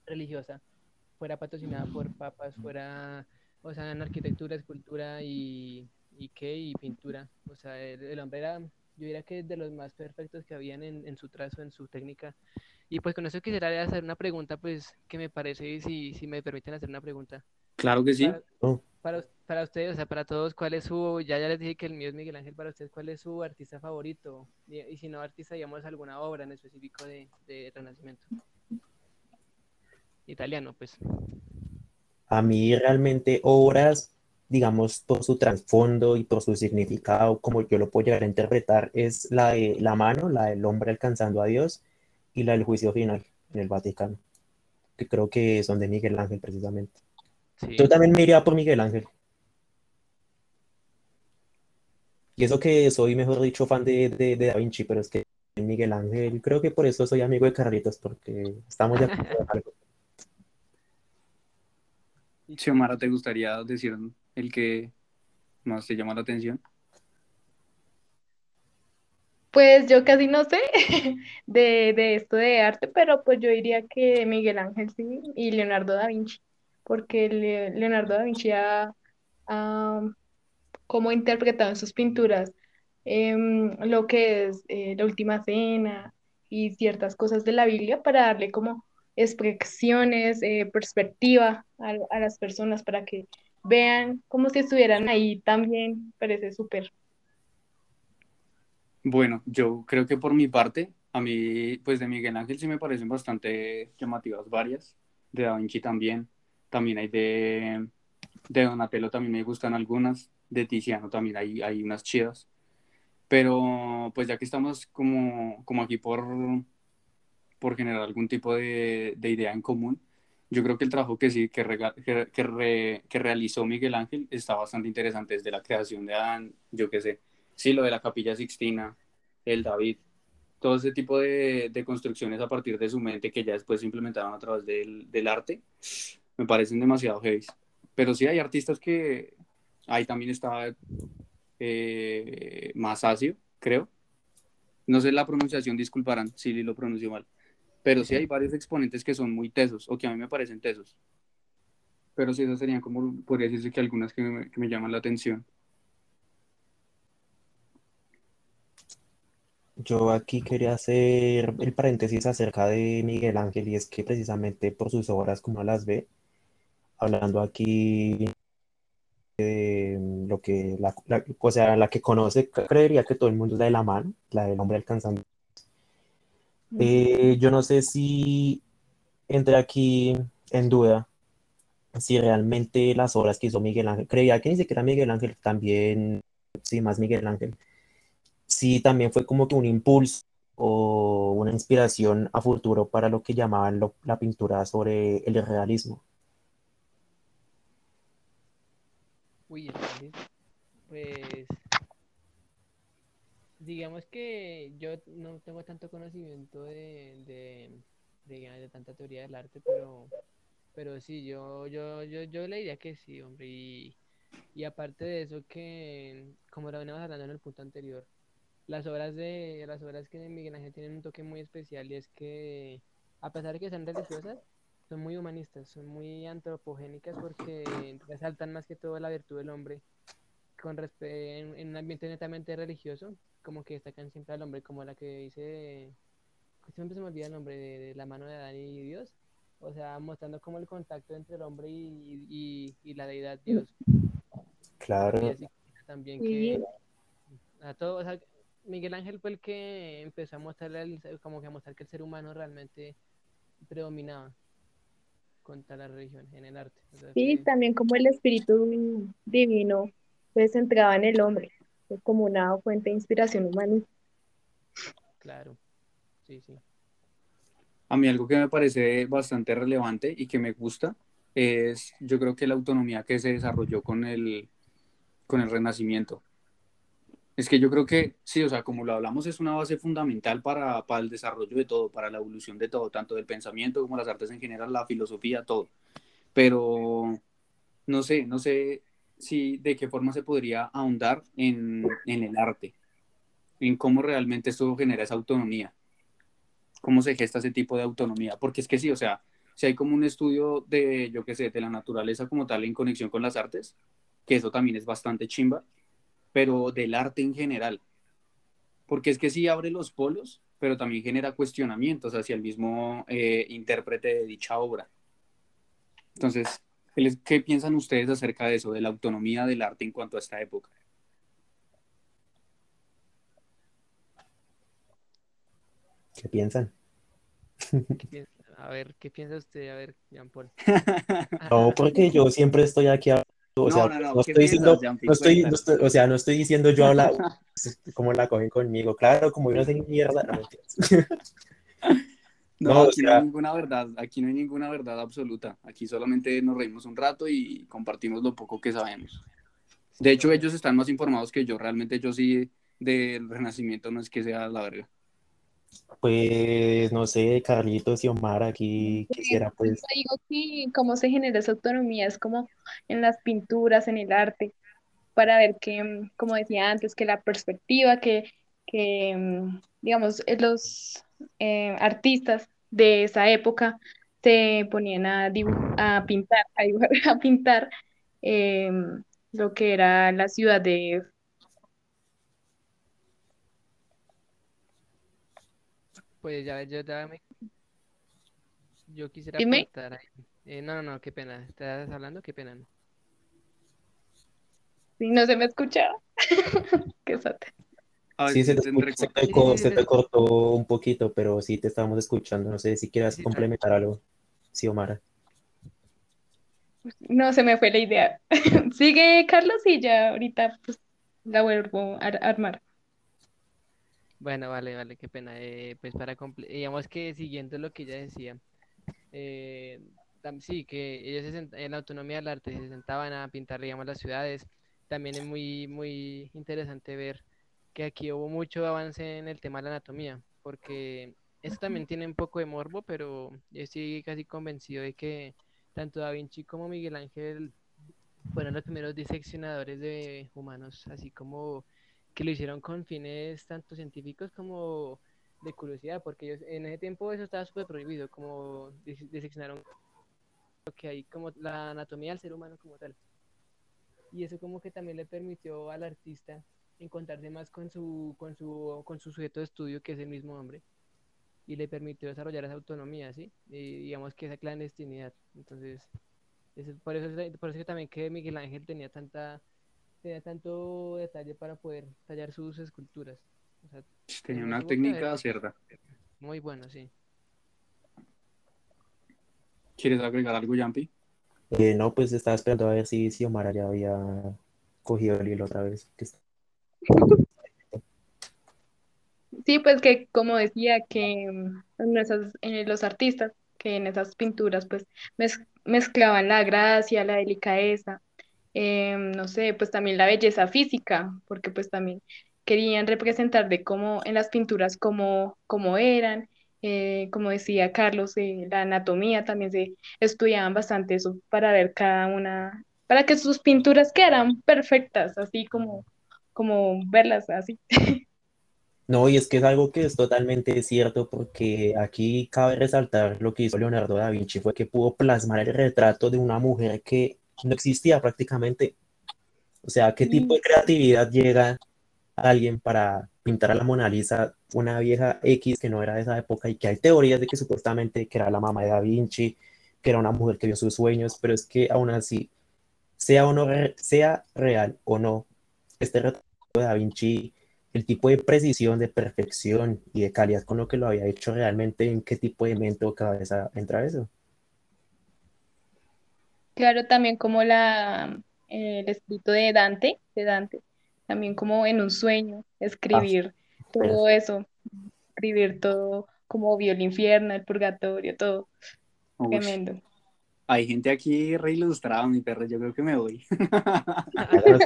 religiosa, fuera patrocinada por papas, fuera, o sea, en arquitectura, escultura y, y qué, y pintura. O sea, el, el hombre era, yo diría que de los más perfectos que habían en, en su trazo, en su técnica. Y pues con eso quisiera hacer una pregunta, pues, que me parece, si, si me permiten hacer una pregunta. Claro que sí. Para, Oh, para, para ustedes, o sea, para todos, ¿cuál es su, ya, ya les dije que el mío es Miguel Ángel, para ustedes, ¿cuál es su artista favorito? Y, y si no artista, digamos, alguna obra en específico de, de Renacimiento. Italiano, pues. A mí realmente obras, digamos, por su trasfondo y por su significado, como yo lo puedo llegar a interpretar, es la de la mano, la del hombre alcanzando a Dios y la del juicio final en el Vaticano, que creo que son de Miguel Ángel precisamente. Sí. Yo también me iría por Miguel Ángel. Y eso que soy, mejor dicho, fan de, de, de Da Vinci, pero es que Miguel Ángel, creo que por eso soy amigo de Carlitos, porque estamos de acuerdo en algo. Xiomara, ¿te gustaría decir el que más te llama la atención? Pues yo casi no sé de, de esto de arte, pero pues yo diría que Miguel Ángel sí y Leonardo da Vinci, porque Le- Leonardo da Vinci ha, ha como interpretado en sus pinturas em, lo que es eh, la Última Cena y ciertas cosas de la Biblia para darle como expresiones, eh, perspectiva a, a las personas para que vean como si estuvieran ahí también, parece súper. Bueno, yo creo que por mi parte, a mí, pues de Miguel Ángel sí me parecen bastante llamativas varias, de Da Vinci también, también hay de, de Donatello también me gustan algunas, de Tiziano también hay, hay unas chidas, pero pues ya que estamos como, como aquí por, por generar algún tipo de, de idea en común, yo creo que el trabajo que sí, que, rega- que, que re- que realizó Miguel Ángel está bastante interesante desde la creación de Adán, yo qué sé, sí, lo de la Capilla Sixtina, el David, todo ese tipo de, de construcciones a partir de su mente que ya después se implementaron a través del, del arte, me parecen demasiado heavy. Pero sí hay artistas que, ahí también está eh, Masaccio, creo. No sé la pronunciación, disculparán si lo pronuncio mal. Pero sí hay varios exponentes que son muy tesos, o que a mí me parecen tesos. Pero sí, esas serían como, podría decirse que algunas que me, que me llaman la atención. Yo aquí quería hacer el paréntesis acerca de Miguel Ángel y es que precisamente por sus obras, como las ve, hablando aquí de lo que, la, la- o sea, la que conoce, creería que todo el mundo es la de la mano, la del hombre alcanzando. Eh, yo no sé si entré aquí en duda si realmente las obras que hizo Miguel Ángel, creía que ni siquiera Miguel Ángel, también, sí, más Miguel Ángel, sí también fue como que un impulso o una inspiración a futuro para lo que llamaban la pintura sobre el realismo. Uy, pues digamos que yo no tengo tanto conocimiento de, de tanta teoría del arte, pero, pero sí, yo, yo, yo, yo le diría que sí, hombre, y, y aparte de eso que, como lo veníamos hablando en el punto anterior, las obras de, las obras que de Miguel Ángel tienen un toque muy especial y es que, a pesar de que sean religiosas, son muy humanistas, son muy antropogénicas porque resaltan más que todo la virtud del hombre con respe- en, en un ambiente netamente religioso, como que destacan siempre al hombre, como la que dice, siempre se me olvida el nombre de, de la mano de Adán y Dios, o sea, mostrando como el contacto entre el hombre y, y, y la deidad Dios. Y Claro, así también Sí. que a todo, o sea, Miguel Ángel fue el que empezó a mostrarle, el- como que a mostrar que el ser humano realmente predominaba contra la religión en el arte. O sea, Sí, que- también como el espíritu divino pues entraba en el hombre, pues, como una fuente de inspiración humana. claro, sí, sí. A mí algo que me parece bastante relevante y que me gusta es, yo creo que la autonomía que se desarrolló con el, con el Renacimiento. Es que yo creo que, sí, o sea, como lo hablamos, es una base fundamental para, para el desarrollo de todo, para la evolución de todo, tanto del pensamiento como las artes en general, la filosofía, todo. Pero no sé, no sé si de qué forma se podría ahondar en, en el arte, en cómo realmente esto genera esa autonomía cómo se gesta ese tipo de autonomía, porque es que sí, o sea, si hay como un estudio de, yo qué sé, de la naturaleza como tal en conexión con las artes, que eso también es bastante chimba, pero del arte en general, porque es que sí abre los polos, pero también genera cuestionamientos hacia el mismo eh, intérprete de dicha obra. Entonces, ¿qué, piensan ustedes acerca de eso, de la autonomía del arte en cuanto a esta época? ¿Qué piensan? ¿Qué piensa? A ver, ¿qué piensa usted? A ver, Jean Paul. No, porque yo siempre estoy aquí hablando, o No, sea, no, no, no ¿qué estoy diciendo, no estoy, no Cuéntanos. estoy- o sea, no estoy diciendo yo hablar como la cogen conmigo, claro, como yo no sé ni mierda, no mentiras. No, No, o aquí no hay ninguna verdad, aquí no hay ninguna verdad absoluta. Aquí solamente nos reímos un rato y compartimos lo poco que sabemos. De hecho, ellos están más informados que yo. Realmente yo sí del Renacimiento no es que sea la verga. Pues, no sé, Carlitos y Omar aquí quisiera, pues, Yo digo que cómo se genera esa autonomía es como en las pinturas, en el arte, para ver que, mm, como decía antes, que la perspectiva, que, que mm, digamos, eh, los eh, artistas de esa época se ponían a, a pintar, a dibujar, a pintar eh, lo que era la ciudad de... Pues ya, yo, ya me- yo quisiera Dime. ahí. Eh, no, no, no, qué pena. ¿Estás hablando? Qué pena. no. Si no se me escuchaba. Qué sota. A sí, se te, se te co- Sí, sí, se sí, te sí. cortó un poquito, pero sí te estábamos escuchando, no sé si quieras Sí, sí, complementar algo, sí, Omar. No se me fue la idea. Sigue, Carlos, y ya ahorita pues, la vuelvo a ar- armar. Bueno, vale, vale, qué pena. Eh, pues para digamos que siguiendo lo que ella decía, eh, sí, que ellos se en la autonomía del arte se sentaban a pintar, digamos, las ciudades. También es muy, muy interesante ver que aquí hubo mucho avance en el tema de la anatomía, porque eso también tiene un poco de morbo, pero yo estoy casi convencido de que tanto Da Vinci como Miguel Ángel fueron los primeros diseccionadores de humanos, así como que lo hicieron con fines tanto científicos como de curiosidad, porque ellos, en ese tiempo eso estaba súper prohibido, como diseccionaron lo que hay como la anatomía del ser humano como tal. Y eso como que también le permitió al artista encontrarse más con su, con su, con su sujeto de estudio, que es el mismo hombre, y le permitió desarrollar esa autonomía, ¿sí? Y digamos que esa clandestinidad. Entonces, eso- por eso, es- por eso que también que Miguel Ángel tenía tanta tenía tanto detalle para poder tallar sus esculturas. O sea, Tenía en una técnica cerda. muy bueno, sí. ¿Quieres agregar algo, Yampi? Eh, no, pues estaba esperando a ver si, si Omar ya había cogido el hilo otra vez. Sí, pues que como decía que mm, en esas, en los artistas que en esas pinturas pues mez- mezclaban la gracia, la delicadeza, em, no sé, pues también la belleza física, porque pues también querían representar de cómo en las pinturas cómo, cómo eran, eh, como decía Carlos, eh, la anatomía también se estudiaban bastante eso para ver cada una, para que sus pinturas quedaran perfectas, así como, como verlas así. No, y es que es algo que es totalmente cierto porque aquí cabe resaltar lo que hizo Leonardo da Vinci, fue que pudo plasmar el retrato de una mujer que no existía prácticamente. O sea, ¿qué tipo de creatividad llega a alguien para pintar a la Mona Lisa, una vieja X que no era de esa época y que hay teorías de que supuestamente que era la mamá de Da Vinci, que era una mujer que vio sus sueños, pero es que aún así, sea o no sea real o no, este retrato de Da Vinci, el tipo de precisión, de perfección y de calidad con lo que lo había hecho realmente, en qué tipo de mente o cabeza entra eso. Claro, también como la, el escrito de Dante, de Dante, también como en un sueño, escribir todo eso, escribir todo, como vio el infierno, el purgatorio, todo. Tremendo. hay gente aquí re ilustrada, mi perro, yo creo que me voy. Háganos,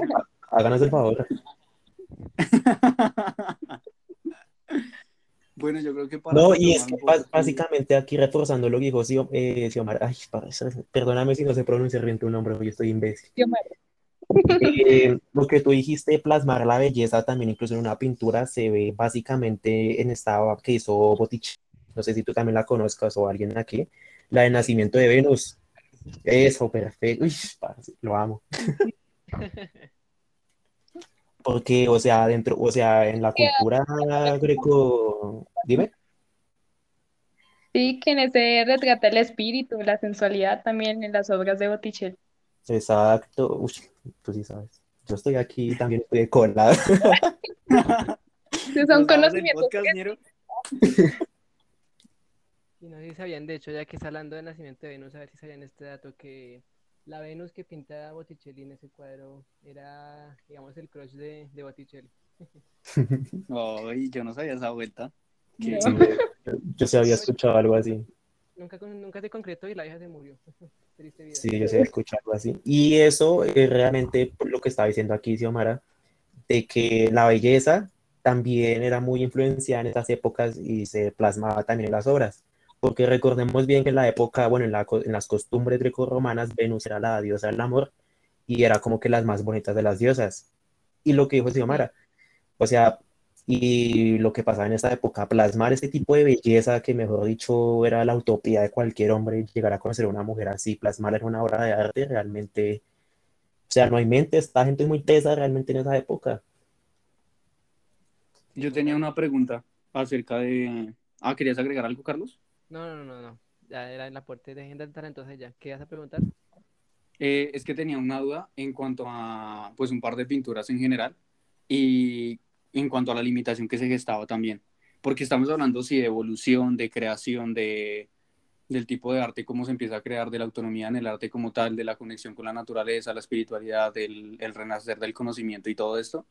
háganos el favor. Bueno, yo creo que para No, y es que básicamente aquí reforzando lo que dijo Xio- eh, ay, parece- perdóname si no se pronuncia bien tu nombre, yo estoy imbécil. Eh, lo que tú dijiste, plasmar la belleza también incluso en una pintura se ve básicamente en esta que hizo Botticelli, no sé si tú también la conozcas o alguien aquí, la de Nacimiento de Venus. Eso, perfecto. Uy, parce, lo amo. Porque, o sea, dentro, o sea, en la cultura greco, dime. Sí, que en ese retrata el espíritu, la sensualidad también en las obras de Botticelli. Exacto. Uy, tú sí sabes. Yo estoy aquí también estoy de cola. Son conocimientos. Y no sé si sabían, de hecho, ya que está hablando de nacimiento de Venus, a ver si sabían este dato, que la Venus que pinta Botticelli en ese cuadro era, digamos, el crush de, de Botticelli. Ay, yo no sabía esa vuelta. Qué- No. Yo, yo sí había escuchado algo así. Nunca, nunca se concretó y la hija se murió. Triste vida. Sí, yo sí había escuchado algo así. Y eso es realmente lo que estaba diciendo aquí Xiomara, de que la belleza también era muy influenciada en esas épocas y se plasmaba también en las obras. Porque recordemos bien que en la época, bueno, en, la en las costumbres grecorromanas, Venus era la diosa del amor y era como que las más bonitas de las diosas. Y lo que dijo Xiomara, o sea, y lo que pasaba en esa época, plasmar ese tipo de belleza que, mejor dicho, era la utopía de cualquier hombre, llegar a conocer a una mujer así, plasmarla en una obra de arte, realmente, o sea, no hay mente, esta gente es muy tesa realmente en esa época. Yo tenía una pregunta acerca de... Ah, ¿querías agregar algo, Carlos? No, no, no, no. Ya era en la puerta de gente talentosa ya. ¿Qué vas a preguntar? Eh, es que tenía una duda en cuanto a, pues, un par de pinturas en general y en cuanto a la limitación que se gestaba también. Porque estamos hablando, sí, de evolución, de creación, de, del tipo de arte, cómo se empieza a crear, de la autonomía en el arte como tal, de la conexión con la naturaleza, la espiritualidad, del el renacer del conocimiento y todo esto.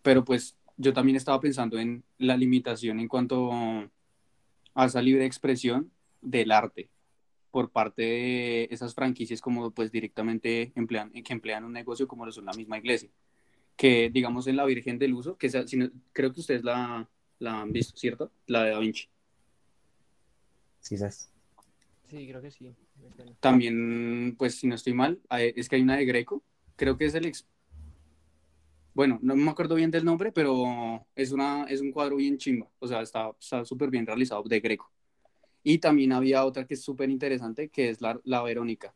Pero pues yo también estaba pensando en la limitación en cuanto a esa libre expresión del arte por parte de esas franquicias como pues directamente emplean, que emplean un negocio como lo son la misma iglesia. Que digamos en la Virgen del Uso, que esa- si no- creo que ustedes la, la han visto, ¿cierto? La de Da Vinci. Sí, ¿sabes? Sí, creo que sí. También, pues si no estoy mal, es que hay una de Greco, creo que es el ex... Bueno, no me acuerdo bien del nombre, pero es, una, es un cuadro bien chimba, o sea, está súper bien realizado de Greco. Y también había otra que es súper interesante, que es la, la Verónica,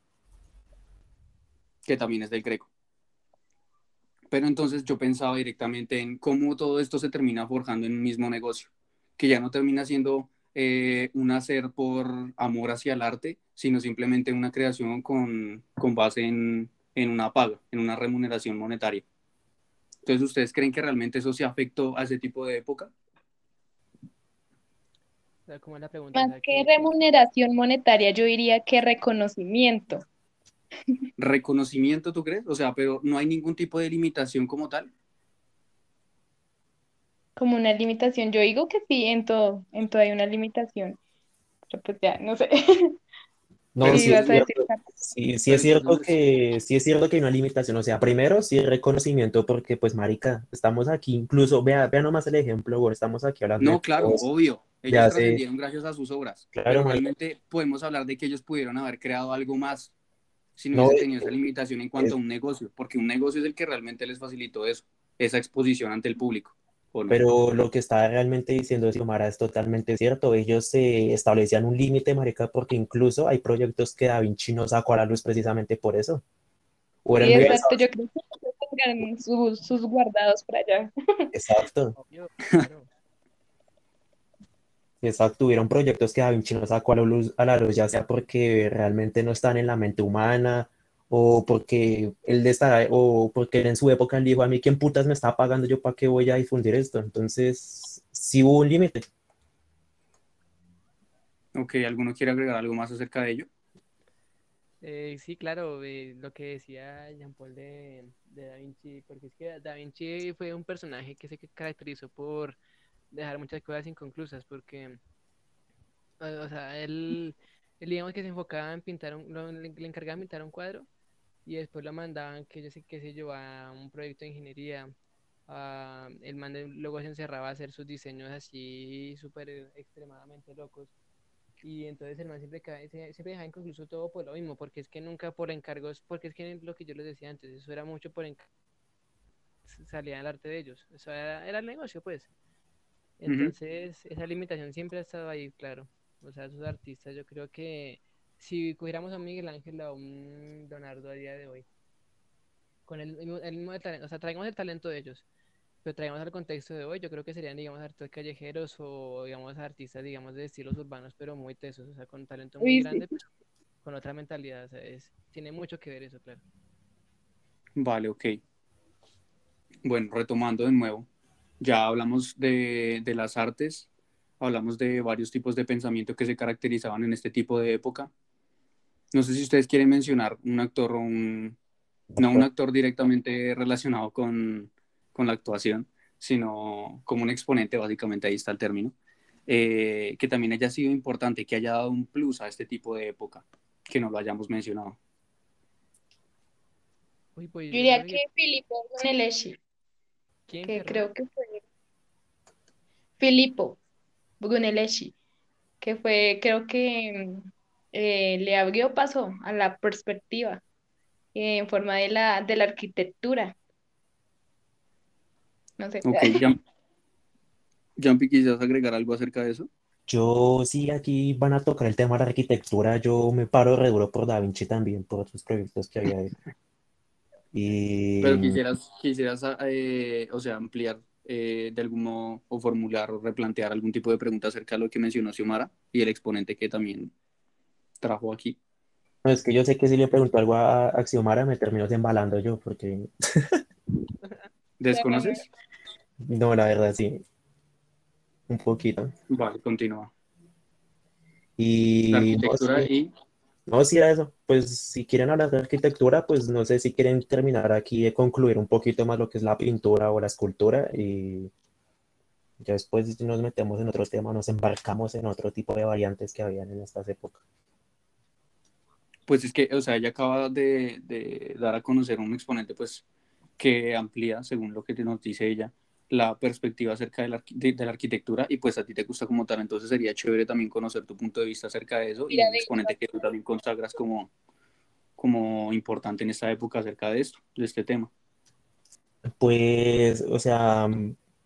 que también es del Greco. Pero entonces yo pensaba directamente en cómo todo esto se termina forjando en un mismo negocio, que ya no termina siendo eh, un hacer por amor hacia el arte, sino simplemente una creación con, con base en, en una paga, en una remuneración monetaria. Entonces, ¿ustedes creen que realmente eso se afectó a ese tipo de época? ¿cómo es la pregunta? O Más que- remuneración monetaria, yo diría que reconocimiento. ¿Reconocimiento, tú crees? O sea, pero no hay ningún tipo de limitación como tal. Como una limitación. Yo digo que sí, en todo, en todo hay una limitación. Pero pues ya, no sé. No, Sí, sí es cierto. Carlos. Sí, sí Pero es cierto entonces- que, sí es cierto que hay una limitación, o sea, primero sí reconocimiento porque pues marica, estamos aquí, incluso, vea, vea nomás el ejemplo, estamos aquí hablando No, claro, cosas. obvio. Ellos trascendieron gracias a sus obras. Claro, pero marica. realmente podemos hablar de que ellos pudieron haber creado algo más si no, No, hubiese es- tenido esa limitación en cuanto a un negocio, porque un negocio es el que realmente les facilitó eso, esa exposición ante el público. ¿O no? Pero lo que está realmente diciendo Xiomara es totalmente cierto. Ellos se establecían un límite, marica, porque incluso hay proyectos que Da Vinci no sacó a la luz precisamente por eso. O Sí, exacto, yo creo que tendrán sus, sus guardados para allá. Exacto, exacto. Hubieron proyectos que Da Vinci no sacó a la luz, a la luz, ya sea porque realmente no están en la mente humana, o porque él está, o porque él en su época él dijo a mí, ¿quién putas me está pagando yo para qué voy a difundir esto? Entonces, sí hubo un límite. Ok, ¿alguno quiere agregar algo más acerca de ello? Eh, sí, claro, eh, lo que decía Jean Paul de, de Da Vinci, porque es que Da Vinci fue un personaje que se caracterizó por dejar muchas cosas inconclusas, porque, o o sea, él, él digamos que se enfocaba en pintar, un, lo- le, le encargaban pintar un cuadro y después lo mandaban, que yo sé qué sé yo, a un proyecto de ingeniería. a- el man luego se encerraba a hacer sus diseños así súper extremadamente locos. Y entonces el man siempre, siempre dejaba inconcluso todo por lo mismo, porque es que nunca por encargos, porque es que lo que yo les decía antes, eso era mucho por encargos, salía el arte de ellos, eso era, era el negocio pues. Entonces esa limitación siempre ha estado ahí, claro. O sea, esos artistas, yo creo que si cogiéramos a un Miguel Ángel o a un Leonardo a día de hoy, con el mismo, el mismo talento, o sea, traigamos el talento de ellos, pero traigamos al contexto de hoy, yo creo que serían, digamos, artistas callejeros o, digamos, artistas, digamos, de estilos urbanos, pero muy tesos, o sea, con talento muy sí. grande, pero con otra mentalidad, o sea, es- tiene mucho que ver eso, claro. Vale, ok. Bueno, retomando de nuevo, ya hablamos de, de las artes, hablamos de varios tipos de pensamiento que se caracterizaban en este tipo de época. No sé si ustedes quieren mencionar un actor o un, no un actor directamente relacionado con, con la actuación, sino como un exponente, básicamente ahí está el término, eh, que también haya sido importante, que haya dado un plus a este tipo de época, que no lo hayamos mencionado. Uy, pues Yo diría que Filippo Brunelleschi, ¿quién, que perdón? creo que fue Filippo Brunelleschi, que fue, creo que eh, le abrió paso a la perspectiva eh, en forma de la, de la arquitectura. No sé. Ok, Jan- Jampi, ¿quisieras agregar algo acerca de eso? Yo sí, aquí van a tocar el tema de la arquitectura. Yo me paro re duro por Da Vinci también, por otros proyectos que había. Y Pero quisieras, quisieras eh, o sea, ampliar eh, de algún modo o formular o replantear algún tipo de pregunta acerca de lo que mencionó Xiomara y el exponente que también trajo aquí. no, es que yo sé que si le pregunto algo a Axiomara me termino embalando yo, porque ¿Desconoces? no, la verdad sí, un poquito. Vale, continúa. Y La no arquitectura sé, y no, sí, a eso. Pues si quieren hablar de arquitectura, pues no sé si quieren terminar aquí de concluir un poquito más lo que es la pintura o la escultura y ya después nos metemos en otro tema, nos embarcamos en otro tipo de variantes que habían en estas épocas. Pues es que, o sea, ella acaba de, de dar a conocer un exponente pues que amplía, según lo que nos dice ella, la perspectiva acerca de la, de- de la arquitectura y pues a ti te gusta como tal, entonces sería chévere también conocer tu punto de vista acerca de eso y un exponente que tú también consagras como, como importante en esta época acerca de esto, de este tema. Pues, o sea,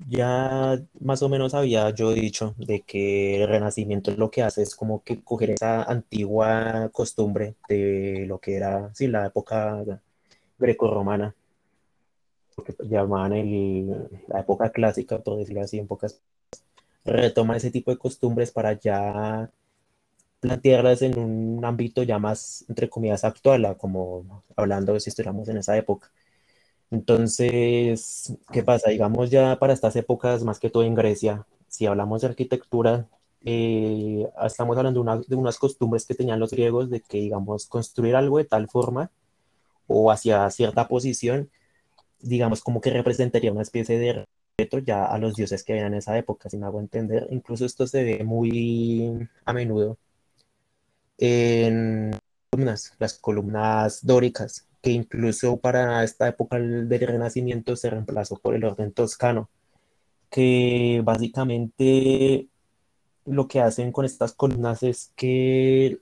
ya más o menos había yo dicho de que el Renacimiento lo que hace es como que coger esa antigua costumbre de lo que era, sí, la época grecorromana, lo que llamaban el- la época clásica, por decirlo así, en pocas, retoma ese tipo de costumbres para ya plantearlas en un ámbito ya más, entre comillas, actual, como hablando si estuviéramos en esa época. Entonces, ¿qué pasa? Digamos ya para estas épocas, más que todo en Grecia, si hablamos de arquitectura, eh, estamos hablando de, una- de unas costumbres que tenían los griegos de que, digamos, construir algo de tal forma o hacia cierta posición, digamos, como que representaría una especie de respeto ya a los dioses que habían en esa época, si me hago entender. Incluso esto se ve muy a menudo en las columnas dóricas, que incluso para esta época del Renacimiento se reemplazó por el orden toscano, que básicamente lo que hacen con estas columnas es que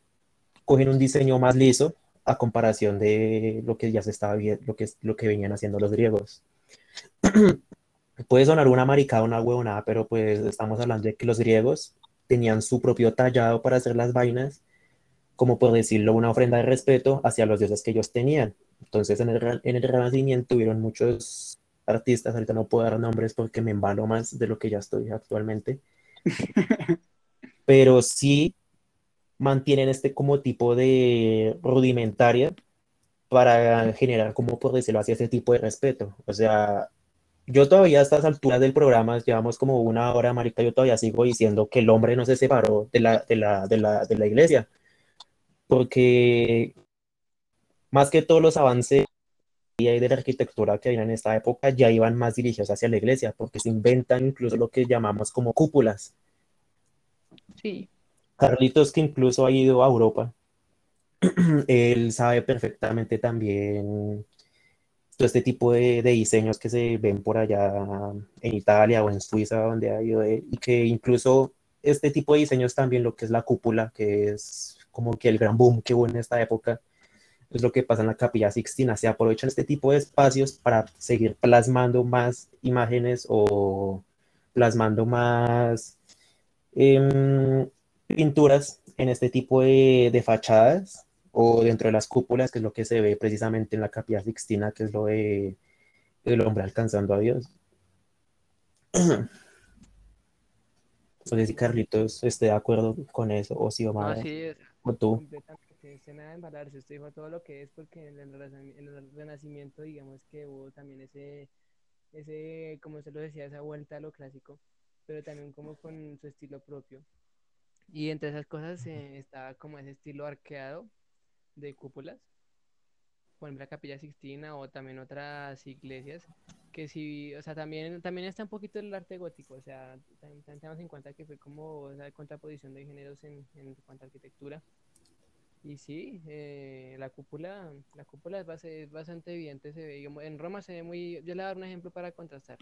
cogen un diseño más liso a comparación de lo que ya se estaba viendo, lo que, lo que venían haciendo los griegos. Puede sonar una maricada, una huevonada, pero pues estamos hablando de que los griegos tenían su propio tallado para hacer las vainas, como por decirlo, una ofrenda de respeto hacia los dioses que ellos tenían. Entonces en el, en el Renacimiento hubieron muchos artistas, ahorita no puedo dar nombres porque me embalo más de lo que ya estoy actualmente, pero sí mantienen este como tipo de rudimentaria para generar, como por decirlo así, ese tipo de respeto. O sea, yo todavía a estas alturas del programa, llevamos como una hora, marica, yo todavía sigo diciendo que el hombre no se separó de la, de la, de la, de la iglesia, porque más que todos los avances de la arquitectura que había en esta época ya iban más dirigidos hacia la iglesia, porque se inventan incluso lo que llamamos como cúpulas. Sí. Carlitos, que incluso ha ido a Europa, él sabe perfectamente también todo este tipo de, de, diseños que se ven por allá en Italia o en Suiza, donde ha ido él, y que incluso este tipo de diseños también, lo que es la cúpula, que es como que el gran boom que hubo en esta época, es lo que pasa en la capilla Sixtina. Se aprovechan este tipo de espacios para seguir plasmando más imágenes o plasmando más eh, pinturas en este tipo de, de, fachadas o dentro de las cúpulas, que es lo que se ve precisamente en la capilla Sixtina, que es lo de el hombre alcanzando a Dios. No sé si Carlitos esté de acuerdo con eso o si Omar No, sí, es o tú. completamente, se nada de embalarse, usted dijo todo lo que es porque en el, en el renacimiento, digamos que hubo también ese, ese, como se lo decía, esa vuelta a lo clásico, pero también como con su estilo propio. Y entre esas cosas eh, estaba como ese estilo arqueado de cúpulas, por ejemplo la Capilla Sixtina o también otras iglesias, que sí, o sea, también, también está un poquito el arte gótico, o sea, también, tenemos en cuenta que fue como esa contraposición de géneros en, en cuanto a arquitectura. Y sí, eh, la cúpula, la cúpula es, es bastante evidente, se ve, en Roma se ve muy, yo le voy a dar un ejemplo para contrastar.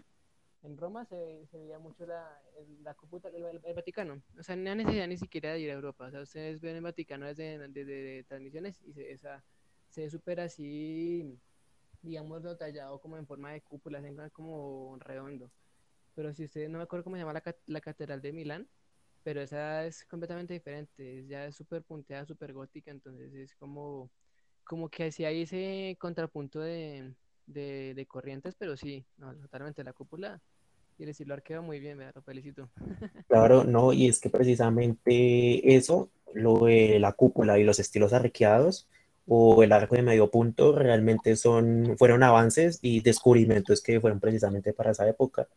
En Roma se, ve- se veía mucho la, la cúpula, el, el- el Vaticano, o sea, no hay necesidad ni siquiera de ir a Europa, o sea, ustedes ven el Vaticano desde, desde, transmisiones y se, esa, se ve súper así, digamos, tallado como en forma de cúpula, como redondo. Pero si ustedes, no me acuerdo cómo se llama la, la Catedral de Milán, pero esa es completamente diferente, ya es súper punteada, súper gótica, entonces es como, como que si hay ese contrapunto de, de, de corrientes, pero sí, no, totalmente la cúpula y el estilo arqueo muy bien, me lo felicito. Claro, no, y es que precisamente eso, lo de la cúpula y los estilos arqueados o el arco de medio punto realmente son, fueron avances y descubrimientos que fueron precisamente para esa época,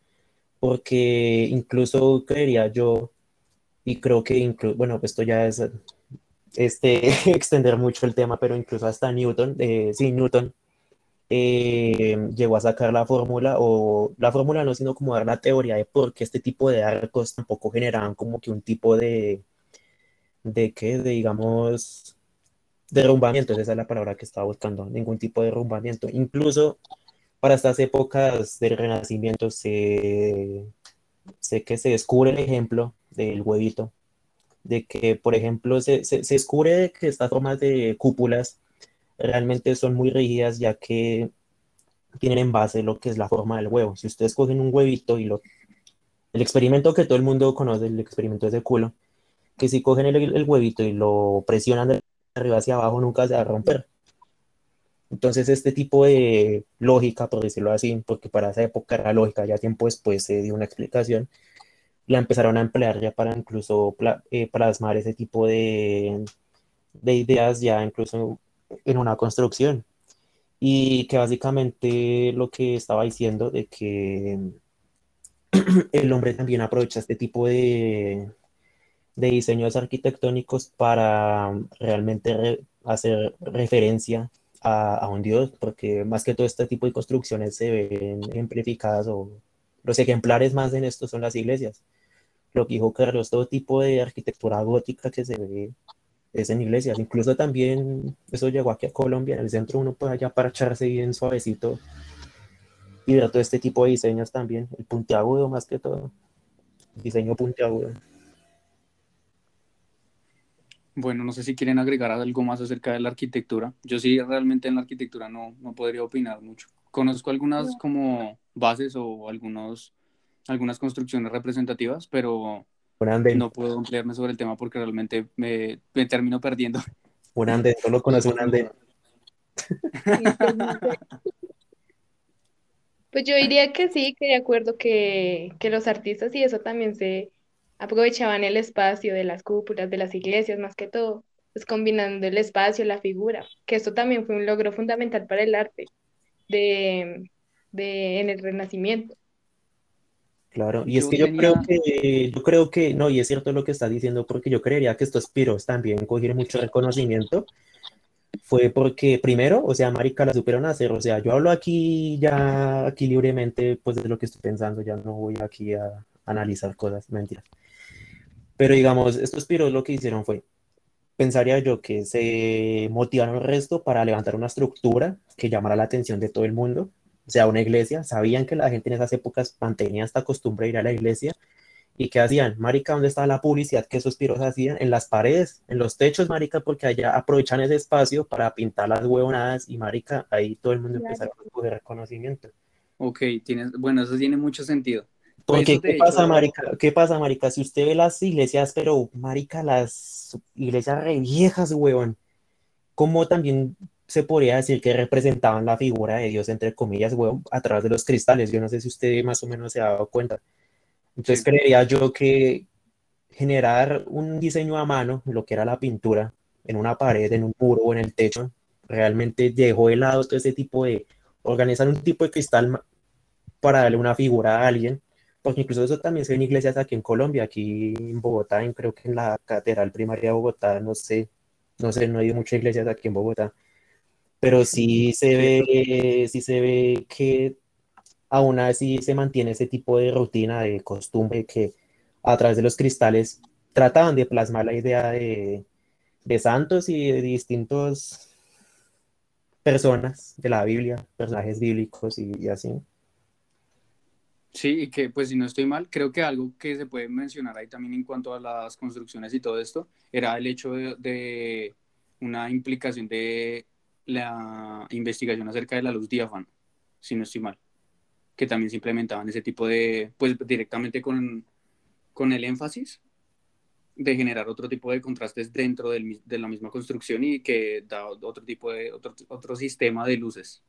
porque incluso creería yo, y creo que incluso, bueno, esto ya es este, extender mucho el tema, pero incluso hasta Newton, eh, sí, Newton eh, llegó a sacar la fórmula, o la fórmula no, sino como dar la teoría de por qué este tipo de arcos tampoco generaban como que un tipo de, de qué, de digamos, derrumbamiento, esa es la palabra que estaba buscando, ningún tipo de derrumbamiento. Incluso para estas épocas del Renacimiento se, sé que se descubre el ejemplo del huevito, de que, por ejemplo, se, se, se descubre que estas formas de cúpulas realmente son muy rígidas ya que tienen en base lo que es la forma del huevo. Si ustedes cogen un huevito y lo... El experimento que todo el mundo conoce, el experimento de culo, que si cogen el, el huevito y lo presionan de arriba hacia abajo nunca se va a romper. Entonces este tipo de lógica, por decirlo así, porque para esa época era lógica, ya tiempo después se dio una explicación, la empezaron a emplear ya para incluso eh, plasmar ese tipo de, de ideas ya incluso en una construcción. Y que básicamente lo que estaba diciendo de que el hombre también aprovecha este tipo de, de diseños arquitectónicos para realmente re- hacer referencia a, un dios, porque más que todo este tipo de construcciones se ven ejemplificadas o los ejemplares más en esto son las iglesias. Lo que dijo Carlos, todo tipo de arquitectura gótica que se ve es en iglesias. Incluso también eso llegó aquí a Colombia, en el centro uno puede allá para echarse bien suavecito y ver todo este tipo de diseños también, el puntiagudo más que todo, diseño puntiagudo. Bueno, no sé si quieren agregar algo más acerca de la arquitectura. Yo sí, realmente en la arquitectura no, no podría opinar mucho. Conozco algunas como bases o algunos, algunas construcciones representativas, pero no puedo ampliarme sobre el tema porque realmente me, me termino perdiendo. un andén, solo conoce un andén. Pues. Pues yo diría que sí, que de acuerdo que, que los artistas y eso también se aprovechaban el espacio de las cúpulas, de las iglesias, más que todo, pues combinando el espacio, la figura, que esto también fue un logro fundamental para el arte de, de, en el Renacimiento. Claro, y es que yo creo que, yo creo que, no, y es cierto lo que estás diciendo, porque yo creería que estos piros también cogieron mucho reconocimiento, fue porque primero, o sea, marica, la supieron hacer, o sea, yo hablo aquí ya, aquí libremente, pues de lo que estoy pensando, ya no voy aquí a analizar cosas, mentiras. Pero digamos, estos piros lo que hicieron fue, pensaría yo que se motivaron el resto para levantar una estructura que llamara la atención de todo el mundo, o sea, una iglesia, sabían que la gente en esas épocas mantenía esta costumbre de ir a la iglesia, ¿Y qué hacían? Marica, ¿dónde estaba la publicidad que esos piros hacían? En las paredes, en los techos, marica, porque allá aprovechan ese espacio para pintar las huevonadas y marica, ahí todo el mundo empieza a coger reconocimiento. Ok, tienes, bueno, eso tiene mucho sentido. Porque, de ¿qué pasa, hecho- marica? ¿Qué pasa, marica? Si usted ve las iglesias, pero, marica, las iglesias re viejas, huevón, ¿cómo también se podría decir que representaban la figura de Dios, entre comillas, huevón, a través de los cristales? Yo no sé si usted más o menos se ha dado cuenta. Entonces, Sí. creería yo que generar un diseño a mano, lo que era la pintura, en una pared, en un muro o en el techo, realmente dejó de lado todo ese tipo de, organizar un tipo de cristal para darle una figura a alguien, porque incluso eso también se ve en iglesias aquí en Colombia, aquí en Bogotá, creo que en la Catedral Primaria de Bogotá, no sé, no sé, no ido muchas iglesias aquí en Bogotá, pero sí se ve, sí se ve que aún así se mantiene ese tipo de rutina, de costumbre que a través de los cristales trataban de plasmar la idea de, de santos y de distintos personas de la Biblia, personajes bíblicos y, y así. Sí, y que pues si no estoy mal, creo que algo que se puede mencionar ahí también en cuanto a las construcciones y todo esto, era el hecho de, de una implicación de la investigación acerca de la luz diáfana, si no estoy mal, que también se implementaban ese tipo de, pues directamente con, con el énfasis de generar otro tipo de contrastes dentro del de la misma construcción y que da otro tipo de, otro, otro sistema de luces.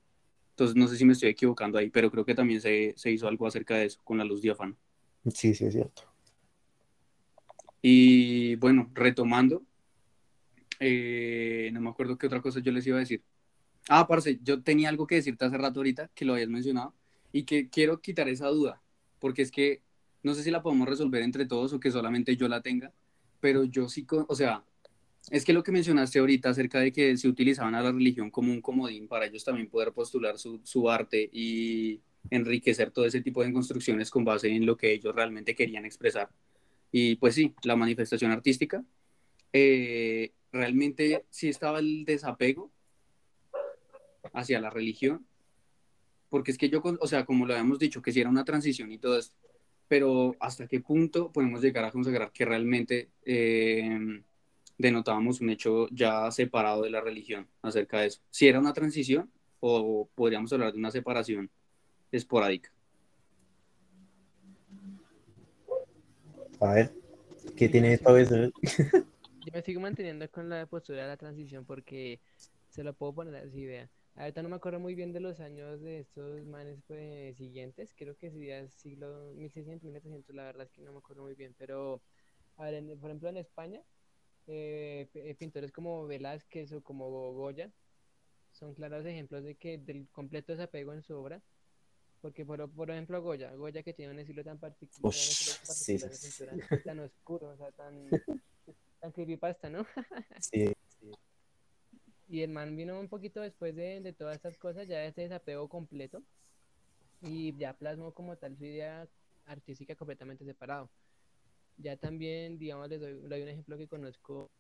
Entonces, no sé si me estoy equivocando ahí, pero creo que también se, se hizo algo acerca de eso con la luz diáfana. Sí, sí, es cierto. Y bueno, retomando, eh, no me acuerdo qué otra cosa yo les iba a decir. Ah, parce, yo tenía algo que decirte hace rato ahorita, que lo habías mencionado, y que quiero quitar esa duda, porque es que no sé si la podemos resolver entre todos o que solamente yo la tenga, pero yo sí, o sea, es que lo que mencionaste ahorita acerca de que se utilizaban a la religión como un comodín para ellos también poder postular su, su arte y enriquecer todo ese tipo de construcciones con base en lo que ellos realmente querían expresar. Y pues sí, la manifestación artística, eh, realmente sí estaba el desapego hacia la religión, porque es que yo, o sea, como lo habíamos dicho, que sí era una transición y todo esto, pero hasta qué punto podemos llegar a consagrar que realmente eh, denotábamos un hecho ya separado de la religión acerca de eso. Si era una transición o podríamos hablar de una separación esporádica. A ver, ¿qué tiene todo eso? Yo me sigo manteniendo con la postura de la transición porque se lo puedo poner así, vea. Ahorita no me acuerdo muy bien de los años de estos manes pues, siguientes, creo que sería siglo 1600, 1700, la verdad es que no me acuerdo muy bien, pero a ver, en- por ejemplo en España, eh, eh, pintores como Velázquez o como Goya son claros ejemplos de que del completo desapego en su obra, porque por, por ejemplo Goya, Goya que tiene un estilo tan particular, un estilo tan particular sí, sí. tan oscuro, o sea, tan, tan creepypasta, ¿no? Sí, Y el man vino un poquito después de, de todas estas cosas, ya este desapego completo, y ya plasmó como tal su idea artística completamente separado. Ya también, digamos, les doy, un ejemplo que conozco,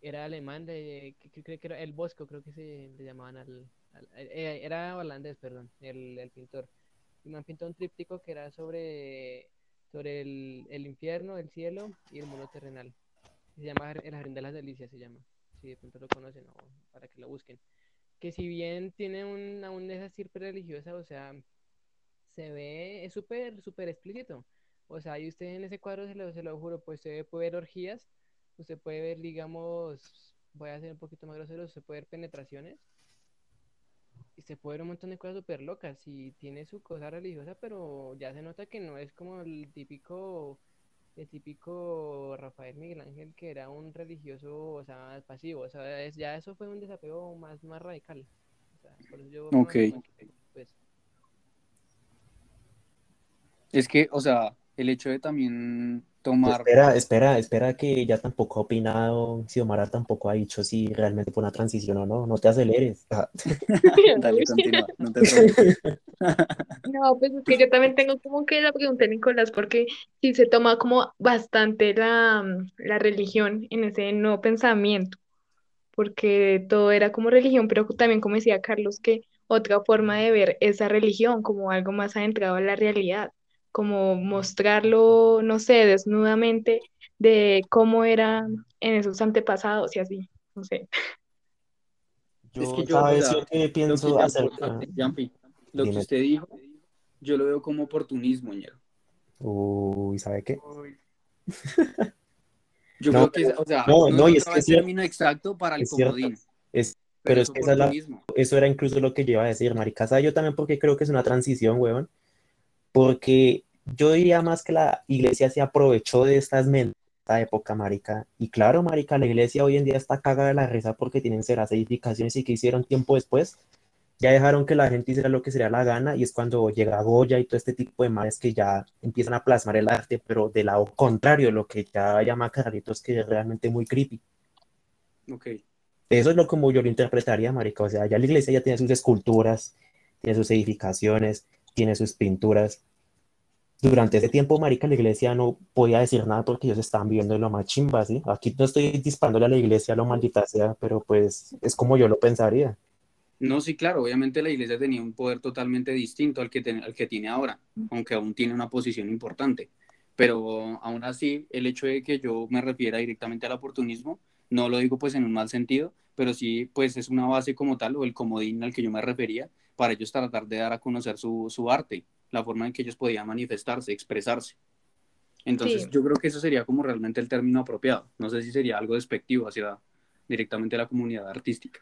era alemán, de, que, creo que era el Bosco, creo que se le llamaban al, al- eh, era holandés, perdón, el, el pintor. Y me pintó un tríptico que era sobre, sobre el, el infierno, el cielo y el mundo terrenal. Se llama El Jardín de las Delicias, se llama si de pronto lo conocen o para que lo busquen. Que si bien tiene un, aún esa estirpe religiosa, o sea, se ve, es súper, súper explícito. O sea, y usted en ese cuadro, se lo, se lo juro, pues usted puede ver orgías, usted puede ver, digamos, voy a ser un poquito más grosero, usted puede ver penetraciones, y se puede ver un montón de cosas súper locas, y tiene su cosa religiosa, pero ya se nota que no es como el típico el típico Rafael Miguel Ángel que era un religioso, o sea, pasivo, o sea, es- ya eso fue un desapego más, más radical. O sea, por eso yo Ok. pues, Es que, o sea, el hecho de también tomar... Espera, espera, espera que ella tampoco ha opinado, Xiomara tampoco ha dicho si realmente fue una transición o no, no te aceleres. Ah, Dale, continúa, no te. No, pues es que yo también tengo como que la pregunta, Nicolás, porque sí se toma como bastante la, la religión en ese nuevo pensamiento, porque todo era como religión, pero también como decía Carlos, que otra forma de ver esa religión como algo más adentrado a la realidad, como mostrarlo, no sé, desnudamente de cómo era en esos antepasados y así, no sé. yo, Es que yo, o ¿sabes sea, yo qué lo que pienso? Juanpi, lo que usted dijo, yo lo veo como oportunismo, ñero. Uy, ¿sabe qué? Yo No, creo que, o sea, no, no, no, y es que el es cierto, término exacto para el es cierto, comodín, es, pero pero es que esa es la, eso era incluso lo que yo iba a decir, marica, ¿sabe? Yo también porque creo que es una transición, weón, porque yo diría más que la iglesia se aprovechó de estas mentes esta época, marica, y claro, marica, la iglesia hoy en día está cagada de la risa porque tienen ceras edificaciones y que hicieron tiempo después, ya dejaron que la gente hiciera lo que se le da la gana y es cuando llega Goya y todo este tipo de manes que ya empiezan a plasmar el arte, pero del lado contrario, lo que ya llama Carlitos, que es realmente muy creepy. Ok. Eso es lo como yo lo interpretaría, marica. O sea, ya la iglesia ya tiene sus esculturas, tiene sus edificaciones, tiene sus pinturas. Durante ese tiempo, marica, la iglesia no podía decir nada porque ellos estaban viviendo en lo más chimba, ¿sí? Aquí no estoy disparándole a la iglesia, lo maldita sea, pero pues es como yo lo pensaría. No, sí, claro, obviamente la iglesia tenía un poder totalmente distinto al que, ten- al que tiene ahora, aunque aún tiene una posición importante. Pero aún así, el hecho de que yo me refiera directamente al oportunismo, no lo digo pues en un mal sentido, pero sí pues es una base como tal o el comodín al que yo me refería para ellos tratar de dar a conocer su, su arte, la forma en que ellos podían manifestarse, expresarse. Entonces Sí. yo creo que eso sería como realmente el término apropiado. No sé si sería algo despectivo hacia directamente la comunidad artística.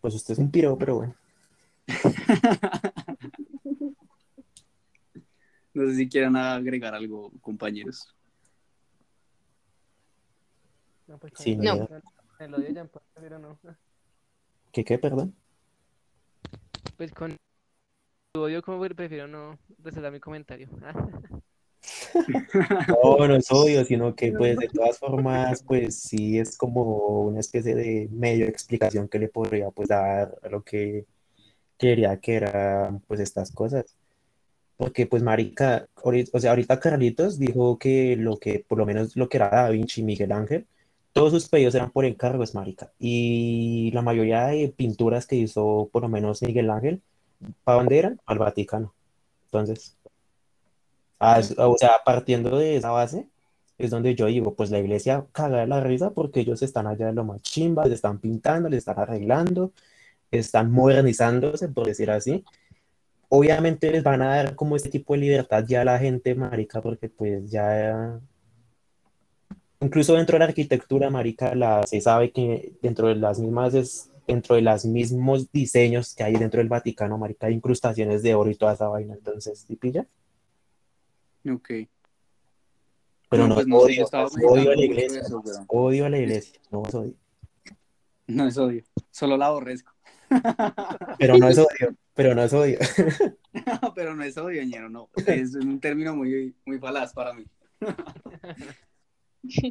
Pues usted es un piro, pero bueno. No sé si quieran agregar algo, compañeros. No, pues Sí, no. ¿Qué qué, perdón? Pues con el odio como prefiero no resaltar mi comentario. No, no es odio, sino que pues de todas formas, pues sí es como una especie de medio explicación que le podría pues dar a lo que quería que eran pues estas cosas. Porque pues marica, o sea, ahorita Carlitos dijo que lo que, por lo menos lo que era Da Vinci y Miguel Ángel, todos sus pedidos eran por encargos, marica. Y la mayoría de pinturas que hizo por lo menos Miguel Ángel, ¿para dónde eran? Al Vaticano. Entonces, ah, es- o sea, partiendo de esa base, es donde yo digo, pues la iglesia caga de la risa porque ellos están allá de lo más chimba, le están pintando, le están arreglando, están modernizándose, por decir así. Obviamente les van a dar como este tipo de libertad ya a la gente, marica, porque pues ya, incluso dentro de la arquitectura, marica, la, se sabe que dentro de las mismas, es, dentro de los mismos diseños que hay dentro del Vaticano, marica, hay incrustaciones de oro y toda esa vaina, entonces, ¿sí pilla? Ok. Pero No, no, pues no odio, odio a la iglesia, eso, no odio a la iglesia, no es odio. No es odio, solo la aborrezco. Pero no es odio, pero no es odio. Pero no es odio, ñero, no. Es un término muy, muy falaz para mí.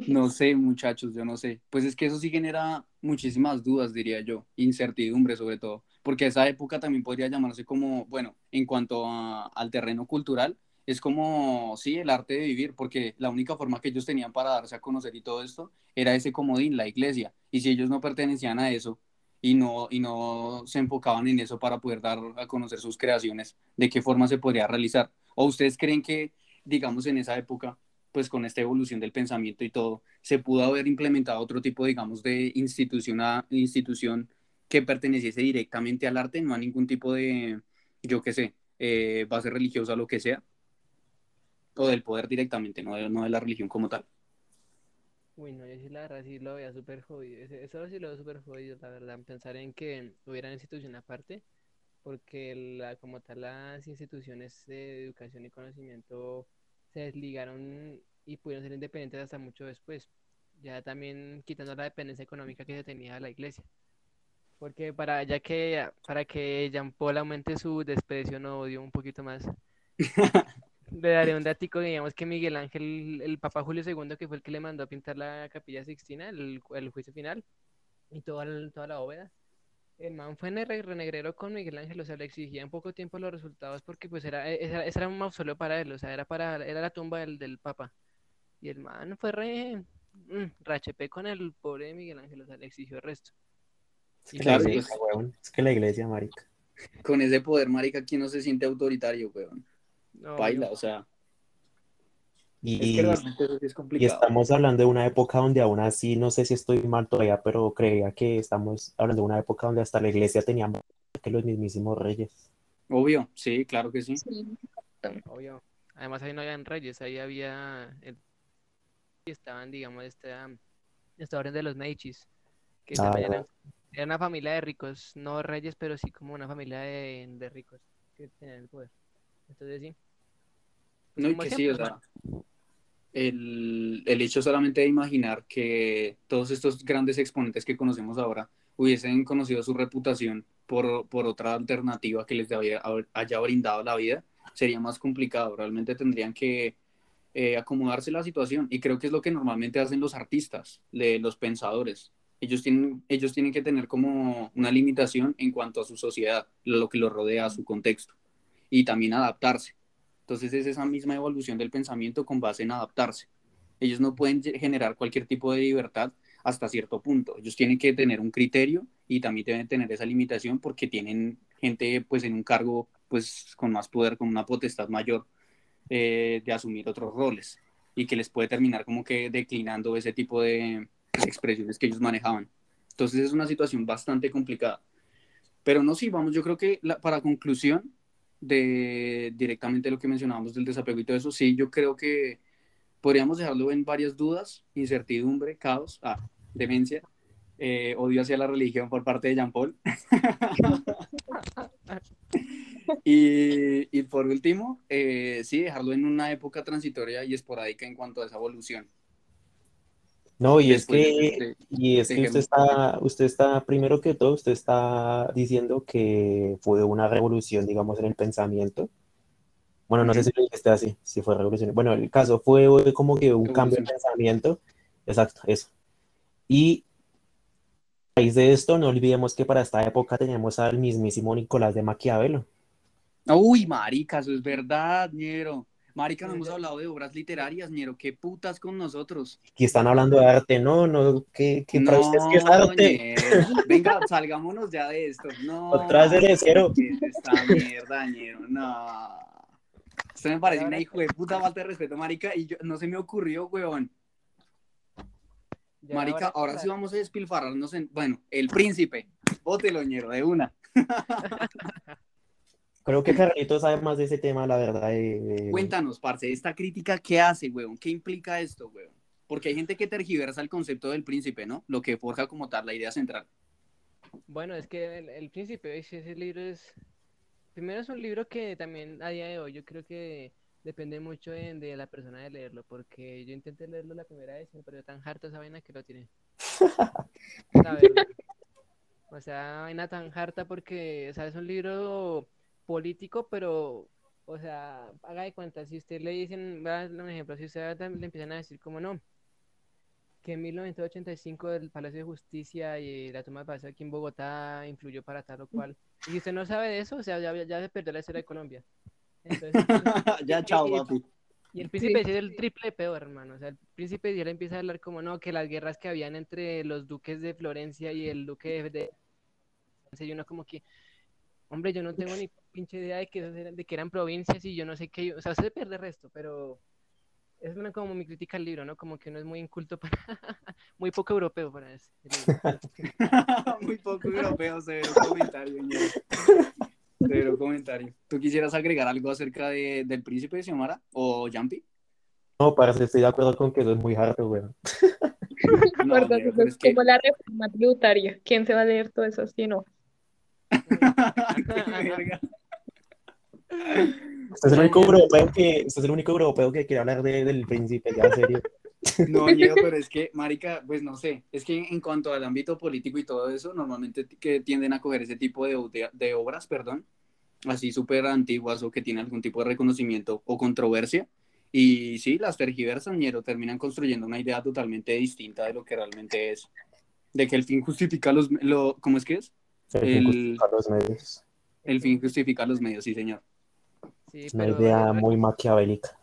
No sé, muchachos, yo no sé. Pues es que eso sí genera muchísimas dudas, diría yo, incertidumbre sobre todo, porque esa época también podría llamarse como, bueno, en cuanto a- al terreno cultural, es como, sí, el arte de vivir, porque la única forma que ellos tenían para darse a conocer y todo esto era ese comodín, la iglesia, y si ellos no pertenecían a eso y no, y no se enfocaban en eso para poder dar a conocer sus creaciones, ¿de qué forma se podría realizar? ¿O ustedes creen que, digamos, en esa época pues con esta evolución del pensamiento y todo, se pudo haber implementado otro tipo, digamos, de institución, a- institución que perteneciese directamente al arte, no a ningún tipo de, yo qué sé, eh, base religiosa, lo que sea, o del poder directamente, no de, no de la religión como tal. Uy, no, yo sí la verdad sí lo veía súper jodido. Eso sí lo veo súper jodido, la verdad. Pensar en que hubiera una institución aparte, porque la, como tal las instituciones de educación y conocimiento se desligaron y pudieron ser independientes hasta mucho después. Ya también quitando la dependencia económica que se tenía de la iglesia. Porque para ya que para que Jean Paul aumente su desprecio no odio un poquito más, Le daré un datico, digamos que Miguel Ángel, el Papa Julio II, que fue el que le mandó a pintar la Capilla Sixtina, el, el juicio final, y toda, el- toda la bóveda. El man fue ne- renegrero con Miguel Ángel, o sea, le exigía en poco tiempo los resultados porque pues era, e- ese era un mausoleo para él, o sea, era para, era la tumba del, del Papa. Y el man fue re, mm, rachepé con el pobre Miguel Ángel, o sea, le exigió el resto. Es que Claro, la pues. iglesia, weón. Es que la iglesia, marica. Con ese poder, marica, ¿quién no se siente autoritario, weón? No, Baila, o sea, Y, es que realmente eso sí es y complicado. estamos hablando de una época donde aún así, no sé si estoy mal todavía, pero creía que estamos hablando de una época donde hasta la iglesia tenía más que los mismísimos reyes. Obvio, sí, claro que sí. Sí. Obvio. Además ahí no habían reyes, ahí había el- y estaban, digamos, esta, esta orden de los Meichis, que Ah, eran, era una familia de ricos, no reyes, pero sí como una familia de, de ricos que tenían el poder. Entonces sí. Pues No, que sí, o sea, el, el hecho solamente de imaginar que todos estos grandes exponentes que conocemos ahora hubiesen conocido su reputación por, por otra alternativa que les había- haya brindado la vida, sería más complicado. Realmente tendrían que eh, acomodarse la situación y creo que es lo que normalmente hacen los artistas, de los pensadores. Ellos tienen, ellos tienen que tener como una limitación en cuanto a su sociedad, lo que los rodea, su contexto, y también adaptarse. Entonces es esa misma evolución del pensamiento con base en adaptarse. Ellos no pueden ge- generar cualquier tipo de libertad hasta cierto punto. Ellos tienen que tener un criterio y también deben tener esa limitación porque tienen gente pues en un cargo pues con más poder, con una potestad mayor eh, de asumir otros roles y que les puede terminar como que declinando ese tipo de expresiones que ellos manejaban. Entonces es una situación bastante complicada. Pero no, sí, vamos, yo creo que la- para conclusión de directamente lo que mencionábamos del desapego y todo eso, sí, yo creo que podríamos dejarlo en varias dudas, incertidumbre, caos, ah, demencia, eh, odio hacia la religión por parte de Jean Paul. y, y por último, eh, sí, dejarlo en una época transitoria y esporádica en cuanto a esa evolución. No, y es Después que, este- y es que usted está, usted está, primero que todo, usted está diciendo que fue una revolución, digamos, en el pensamiento. Bueno, no sé si lo dijiste así, si fue revolución. Bueno, el caso fue como que un cambio de pensamiento. Exacto, eso. Y a raíz de esto, no olvidemos que para esta época teníamos al mismísimo Nicolás de Maquiavelo. Uy, marica, eso es verdad, ñero. Marica, no hemos hablado de obras literarias, ñero. Qué putas con nosotros. Aquí están hablando de arte, no, no, ¿qué, qué para ustedes qué es No, arte? ñero. Venga, salgámonos ya de esto. No. Otra vez el cero. ¿qué es esta mierda, ñero? No. Esto me parece una hijo de puta falta de respeto, marica, y yo, no se me ocurrió, weón. ya Marica, ahora sí vamos a despilfarrarnos en, bueno, el príncipe. Bótelo, ñero, de una. Creo que Carlitos sabe más de ese tema, la verdad. eh, Cuéntanos, parce, esta crítica, ¿qué hace, weón? ¿Qué implica esto, weón? Porque hay gente que tergiversa el concepto del príncipe, ¿no? Lo que forja como tal la idea central. Bueno, es que el, el Príncipe, ese, ese libro es... Primero es un libro que también a día de hoy yo creo que depende mucho de, de la persona de leerlo, porque yo intenté leerlo la primera vez y me pareció tan harta esa vaina que lo tiene. O sea, vaina tan harta porque, o sea, es un libro político, pero, o sea, haga de cuenta, si usted le dicen, voy a dar un ejemplo, si usted le empiezan a decir como no, que en 1985 el Palacio de Justicia y la toma de Palacio aquí en Bogotá influyó para tal o cual. Y si usted no sabe de eso, o sea, ya, ya se perdió la historia de Colombia. Entonces, ya, chao, papi. y el príncipe sí es el triple peor, hermano. O sea, el príncipe ya le empieza a hablar como no, que las guerras que habían entre los duques de Florencia y el duque de... Y uno como que, hombre, yo no tengo ni pinche idea de que, eran, de que eran provincias y yo no sé qué... O sea, se pierde el resto, pero es una como mi crítica al libro, ¿no? Como que no es muy inculto para... muy poco europeo para eso. Muy poco europeo, severo comentario. Severo comentario. ¿Tú quisieras agregar algo acerca de, del príncipe de Xiomara o Jumpy? No, parece, estoy de acuerdo con que eso es muy harto, weón. No, pero es que... como la reforma tributaria. ¿Quién se va a leer todo eso si no? Qué verga. Usted es el único europeo que, usted es el único europeo que quiere hablar de- del príncipe, ya en serio. No, pero es que, marica, pues no sé, es que en cuanto al ámbito político y todo eso, normalmente que tienden a coger ese tipo de, de, de obras, perdón, así súper antiguas o que tienen algún tipo de reconocimiento o controversia. Y sí, las tergiversan, ñero, terminan construyendo una idea totalmente distinta de lo que realmente es. De que el fin justifica los... Lo, ¿Cómo es que es? El fin justifica los medios. El fin justifica los medios, sí, señor. Sí, Es una pero idea muy maquiavélica.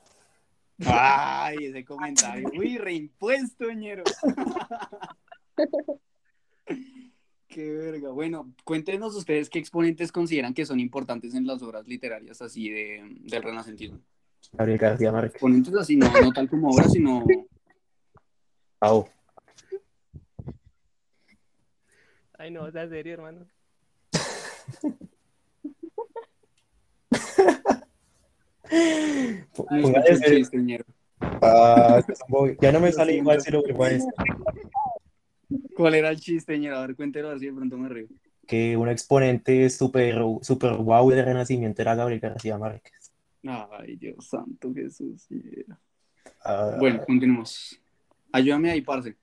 Ay, ese comentario. Uy, reimpuesto, ñero. Qué verga. Bueno, cuéntenos ustedes qué exponentes consideran que son importantes en las obras literarias así de, del renacentismo. Gabriel García Márquez. Exponentes así, no, no tal como obras, sino... Au. Ay, no, sea serio, hermano. P- Ay, póngale ñero. Ah, ya no me sale igual si lo vuelvo a decir. ¿Cuál era el chiste, ñero? A ver, cuéntelo así, de pronto me río. Que un exponente súper super guau del Renacimiento era Gabriel García Márquez. Ay, Dios santo, Jesús. Ah, Bueno, continuemos. Ayúdame ahí, parce.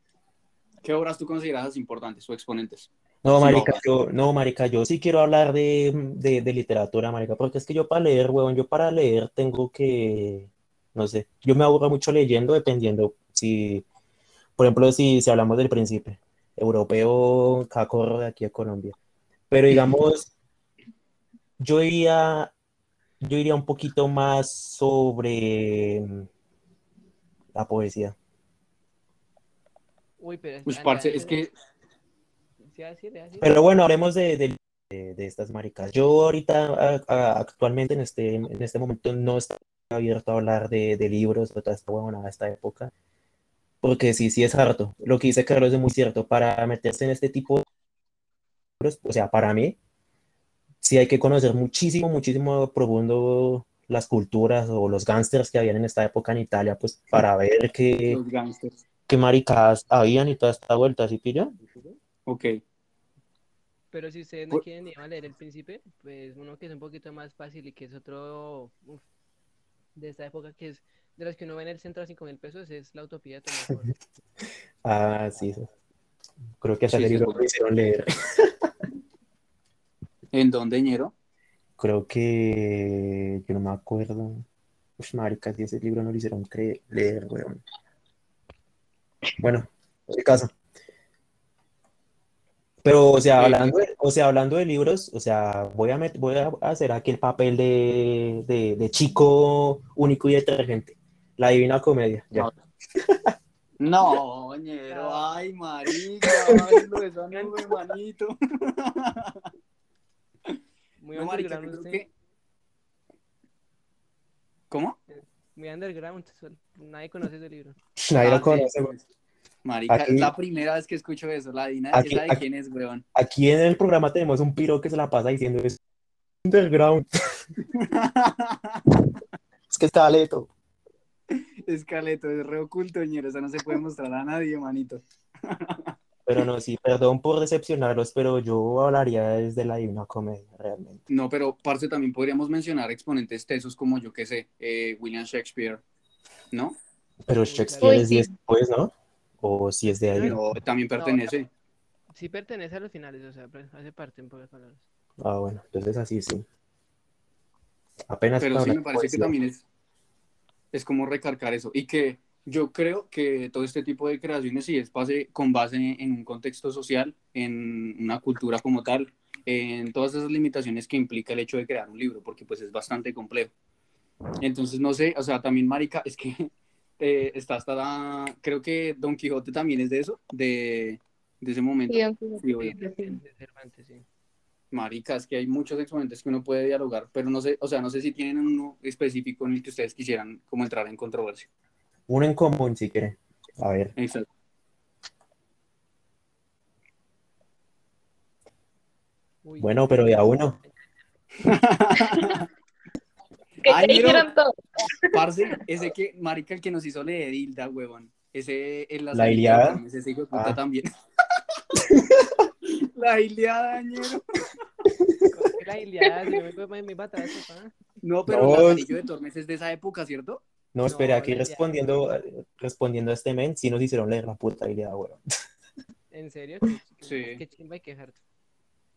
¿Qué obras tú consideras importantes o exponentes? No, marica, yo, no, marica, yo sí quiero hablar de, de, de literatura, marica, porque es que yo para leer, huevón, yo para leer tengo que, no sé, yo me aburro mucho leyendo dependiendo si, por ejemplo, si, si hablamos del príncipe europeo, cacorro de aquí a Colombia. Pero digamos, yo iría, yo iría un poquito más sobre mm, la poesía. Uy, pero... Pues, parce, es que Sí, así, así. Pero bueno, hablemos de, de- de- de estas maricas. Yo ahorita, a- a- actualmente, en este, en este momento, no estoy abierto a hablar de, de libros o toda esta huevonada de esta época, porque sí, sí es harto. Lo que dice Carlos es muy cierto. Para meterse en este tipo de libros, o sea, para mí, sí hay que conocer muchísimo, muchísimo profundo las culturas o los gángsters que habían en esta época en Italia, pues para ver qué, qué maricadas habían y toda esta vuelta, ¿sí pilla? Ok. Pero si ustedes no quieren ir a leer El Príncipe, pues uno que es un poquito más fácil y que es otro uf, de esta época que es de los que uno ve en el centro a 5 mil pesos es La Utopía de Tomás. Ah, sí. Creo que hasta Sí, sí, libro me hicieron leer. ¿En dónde, ñero? Creo que yo no me acuerdo. Uy, marica, si ese libro no lo hicieron leer, weón. Bueno, en el caso. Pero, o sea, hablando de, o sea, hablando de libros, o sea, voy a, met- voy a hacer aquí el papel de, de, de chico único y detergente. La Divina Comedia, ya. No, ñero. No. Ay, marica. Ay, lo de esa nube, manito. Muy No, marica, underground yo creo usted, que... ¿Cómo? muy underground, nadie conoce ese libro. Nadie Ah, lo sí, conoce. pues. Marica, Aquí- es la primera vez que escucho eso. La Dina, Aquí- ¿esa de aquí- quién es, weón? Aquí en el programa tenemos un piro que se la pasa diciendo es underground. Es que está aleto. Escaleto, es re oculto, ñero. Esa no se puede mostrar a nadie, manito. Pero no, sí, perdón por decepcionarlos, pero yo hablaría desde la Divina Comedia, realmente. No, pero, parce, también podríamos mencionar exponentes tesos como, yo qué sé, eh, William Shakespeare, ¿no? Pero Shakespeare Uy, es sí. después, ¿no? O si es de ahí. Pero también pertenece. Sí pertenece a los finales, o sea, pre- hace parte en pocas palabras. Ah, bueno, entonces así sí. Apenas Pero sí, me parece que poesía. también es, es como recargar eso. Y que yo creo que todo este tipo de creaciones sí es base, con base en un contexto social, en una cultura como tal, en todas esas limitaciones que implica el hecho de crear un libro, porque pues es bastante complejo. Entonces, no sé, o sea, también, Marica, es que eh, está hasta la... Creo que Don Quijote también es de eso, de, de ese momento. Sí. De Cervantes. Marica, es que hay muchos exponentes que uno puede dialogar, pero no sé, o sea, no sé si tienen uno específico en el que ustedes quisieran como entrar en controversia. Uno en común, si quieren. A ver. Exacto. Uy, Bueno, pero de a uno. ¿Qué Ay, te? Parce, ese que, marica, el que nos hizo leer Hilda, huevón. Ese, en la ¿La Iliada? de Ese hijo de puta Ah. también. la Iliada, ñero. ¿cómo que la Iliada, yo me, me, atrás, papá. No, pero No, el Lazarillo de Tormes es de esa época, ¿cierto? No, espera, No, aquí respondiendo, respondiendo a este men, sí nos hicieron leer la puta idea, weón. ¿En serio? Sí. Qué chimba hay que dejarte.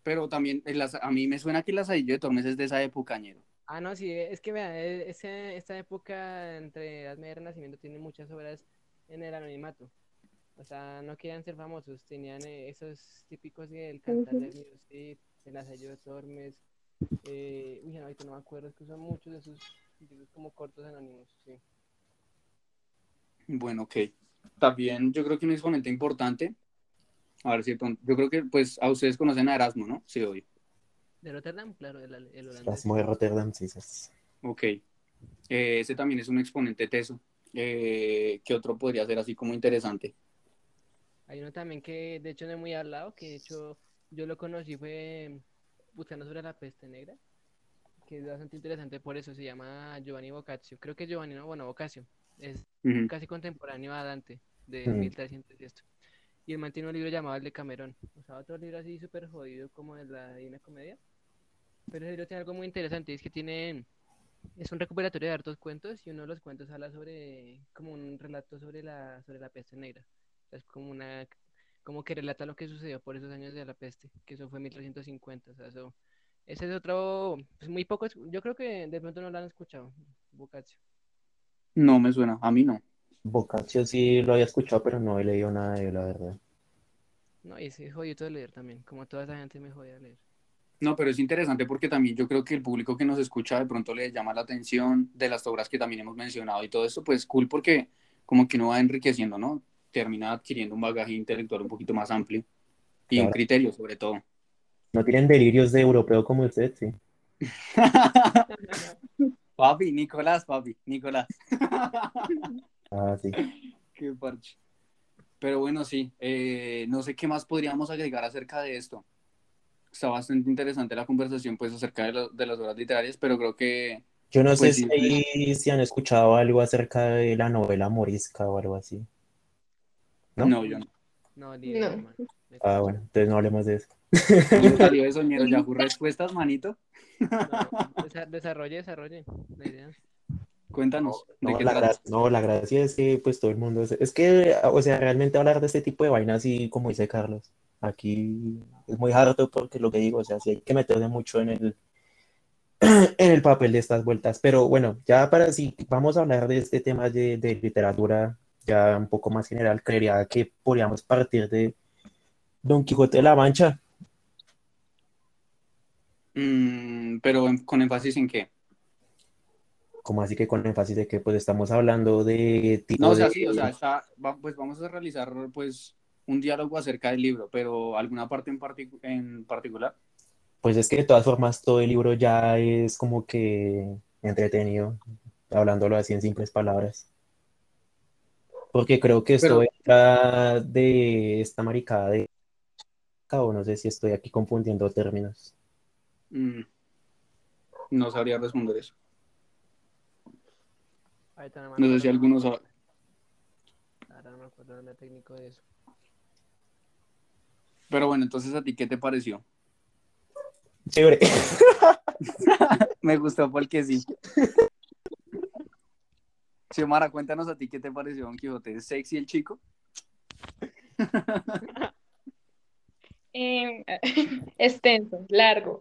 Pero también el asa- a mí me suena que el asadillo de Tormes es de esa época, ñero. Ah, no, sí, es que vea, e- ese- esta época entre Edad Media y Renacimiento tiene muchas obras en el anonimato. O sea, no querían ser famosos, tenían eh, esos típicos del cantar del Cid, el asallo de Tormes. Eh, uy, no, ahorita no me acuerdo, es que usan muchos de esos, de esos como cortos anónimos, sí. Bueno, ok. También yo creo que un exponente importante, a ver si de pronto- yo creo que pues a ustedes conocen a Erasmo, ¿no? Sí, obvio. De Rotterdam, claro, el, el holandés. Erasmo de Rotterdam, sí, sí. Ok. Eh, ese también es un exponente teso. Eh, ¿qué otro podría ser así como interesante? Hay uno también que de hecho no es muy hablado, que de hecho yo lo conocí fue buscando sobre la peste negra, que es bastante interesante por eso, se llama Giovanni Boccaccio. Creo que Giovanni, no, bueno, Boccaccio, es casi contemporáneo a Dante, de Mm. 1300 y esto. Y él mantiene un libro llamado El de Camerón, o sea, otro libro así súper jodido como de la Divina Comedia. Pero ese libro tiene algo muy interesante, es que tiene, es un recuperatorio de hartos cuentos y uno de los cuentos habla sobre, como un relato sobre la, sobre la peste negra. Es como una, como que relata lo que sucedió por esos años de la peste, que eso fue 1350, o sea, eso, ese es otro, pues muy poco, yo creo que de pronto no lo han escuchado, Boccaccio. No me suena, a mí no. Boccaccio sí lo había escuchado, pero no he leído nada de él, la verdad. No, y ese es jodido de leer también, como toda esa gente me jodía leer. No, pero es interesante porque también yo creo que el público que nos escucha de pronto le llama la atención de las obras que también hemos mencionado y todo esto, pues cool porque como que uno va enriqueciendo, ¿no? Termina adquiriendo un bagaje intelectual un poquito más amplio y un criterio sobre todo. No tienen delirios de europeo como usted, sí. papi, Nicolás, papi, Nicolás. Ah, sí. Qué parche. Pero bueno, sí, eh, no sé qué más podríamos agregar acerca de esto. Está bastante interesante la conversación pues acerca de, lo- de las obras literarias, pero creo que Yo no Pues sé sí, si, han escuchado algo acerca de la novela morisca o algo así. no, ¿No? yo no. No, ni idea, No. Me Ah, bueno, entonces no hablemos de eso. ¿Cómo salió eso, ñero? Yahoo Respuestas, manito? No, desa- desarrolle, desarrolle la idea. Cuéntanos. ¿de No, la trata? gra- no, la gracia es que pues todo el mundo es, es que, o sea, realmente hablar de este tipo de vainas, así como dice Carlos, aquí es muy harto porque lo que digo, o sea, sí hay que meterse mucho en el, en el papel de estas vueltas. Pero bueno, ya para si vamos a hablar de este tema de, de literatura ya un poco más general, creería que podríamos partir de Don Quijote de la Mancha. Mm, pero con énfasis en qué? Como así que con énfasis de que pues estamos hablando de tipo No, o sea, de- sí, o sea, está, va- pues vamos a realizar pues un diálogo acerca del libro, pero alguna parte en, particu- en particular. Pues es que de todas formas todo el libro ya es como que entretenido, hablándolo así en simples palabras. Porque creo que esto Pero- entra de esta maricada de... O no sé si estoy aquí confundiendo términos. Mm, no sabría responder eso. No sé si alguno sabe. Ahora no me acuerdo técnico de eso. Pero bueno, entonces a ti, ¿qué te pareció? Chévere. Me gustó porque sí. Xiomara, cuéntanos a ti qué te pareció Don Quijote. ¿Es sexy el chico? Eh, extenso, largo.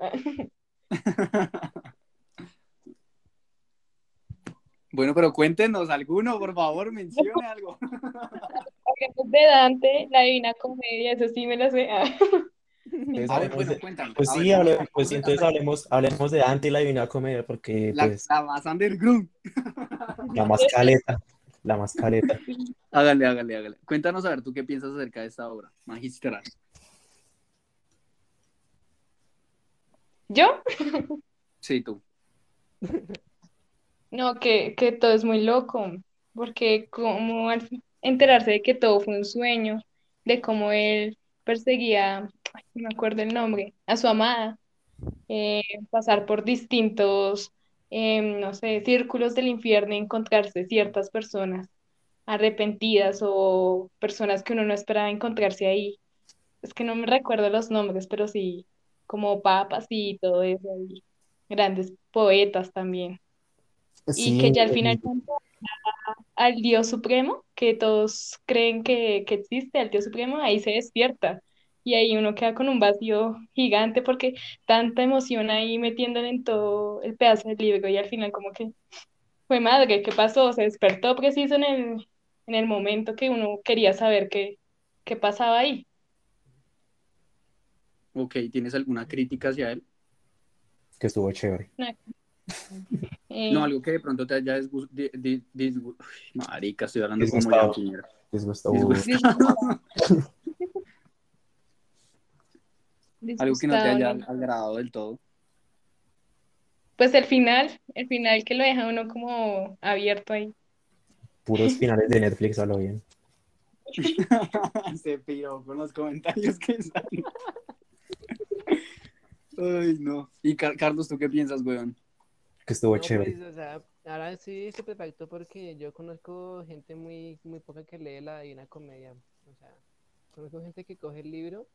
Bueno, pero cuéntenos alguno, por favor, mencione algo. Hablemos de Dante, la Divina Comedia, eso sí me lo sé. Entonces, A ver, hablemos bueno, de- pues A sí, ver, hable- vamos a- pues sí, entonces hablemos, hablemos de Dante y la Divina Comedia, porque La, pues la más underground. la más caleta, la más caleta. Hágale, hágale, hágale. Cuéntanos a ver, ¿tú qué piensas acerca de esta obra magistral? ¿Yo? Sí, tú. No, que, que todo es muy loco, porque como al enterarse de que todo fue un sueño, de cómo él perseguía, no me acuerdo el nombre, a su amada, eh, pasar por distintos, em, no sé, círculos del infierno y encontrarse ciertas personas arrepentidas o personas que uno no esperaba encontrarse ahí. Es que no me recuerdo los nombres, pero sí, como papas y todo eso, y grandes poetas también. Y que ya al final al Dios Supremo, que todos creen que, que existe, al Dios Supremo, ahí se despierta y ahí uno queda con un vacío gigante porque tanta emoción ahí metiéndole en todo el pedazo del libro y al final como que fue madre, ¿qué pasó? Se despertó preciso en el, en el momento que uno quería saber qué, qué pasaba ahí. Ok, ¿tienes alguna crítica hacia él? Que estuvo chévere. Eh, No, algo que de pronto te haya disgustado. Marica, estoy hablando como ya. Disgustado. Algo que no te haya agradado del todo. Pues el final, el final que lo deja uno como abierto ahí. Puros finales de Netflix, a lo bien. Se piró con los comentarios que salen. Ay, no. Y Car- Carlos, ¿tú qué piensas, weón? Que estuvo No, chévere. pues, o sea, ahora sí se perfecto porque yo conozco gente muy, muy poca que lee la Divina Comedia. O sea, conozco gente que coge el libro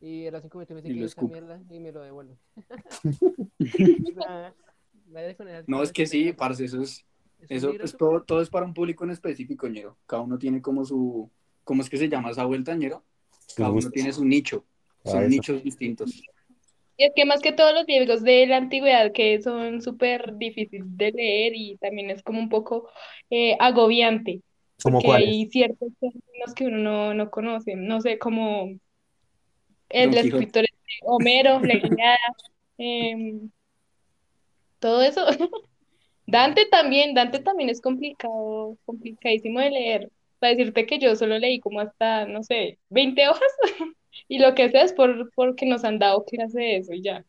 y a las cinco minutos me dice que mierda y me lo devuelve. O sea, vaya con esas No, es que sí, parce, eso es, Es eso es todo, todo es para un público en específico, ñero. Cada uno tiene como su, ¿cómo es que se llama esa vuelta, ñero? Cada uno tiene su nicho. Ah, Son nichos distintos. Y es que más que todos los libros de la antigüedad que son súper difíciles de leer y también es como un poco eh, agobiante, ¿Cómo porque cuáles? hay ciertos términos que uno no, no conoce, no sé, como el escritor este, Homero, la em, todo eso. Dante también, Dante también es complicado, complicadísimo de leer. Para decirte que yo solo leí como hasta, no sé, 20 hojas y lo que sé es por, porque nos han dado clase de eso y ya.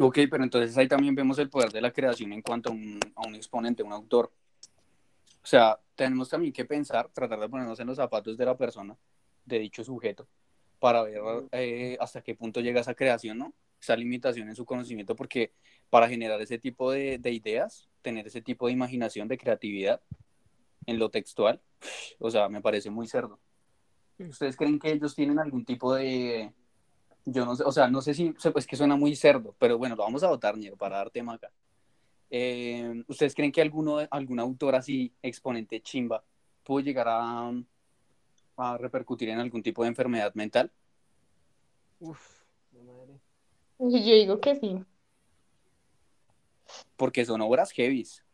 Ok, pero entonces ahí también vemos el poder de la creación en cuanto a un, a un exponente, un autor. O sea, tenemos también que pensar, tratar de ponernos en los zapatos de la persona, de dicho sujeto, para ver eh, hasta qué punto llega esa creación, ¿no? Esa limitación en su conocimiento, porque para generar ese tipo de, de ideas, tener ese tipo de imaginación, de creatividad en lo textual, o sea, me parece muy cerdo. ¿Ustedes creen que ellos tienen algún tipo de, yo no sé, o sea, no sé si, es que suena muy cerdo, pero bueno, lo vamos a votar, Ñero, para dar tema acá. Eh, ¿Ustedes creen que alguno, algún autor así, exponente chimba, pudo llegar a, a repercutir en algún tipo de enfermedad mental? Uf, madre. Y yo digo que sí. Porque son obras heavies.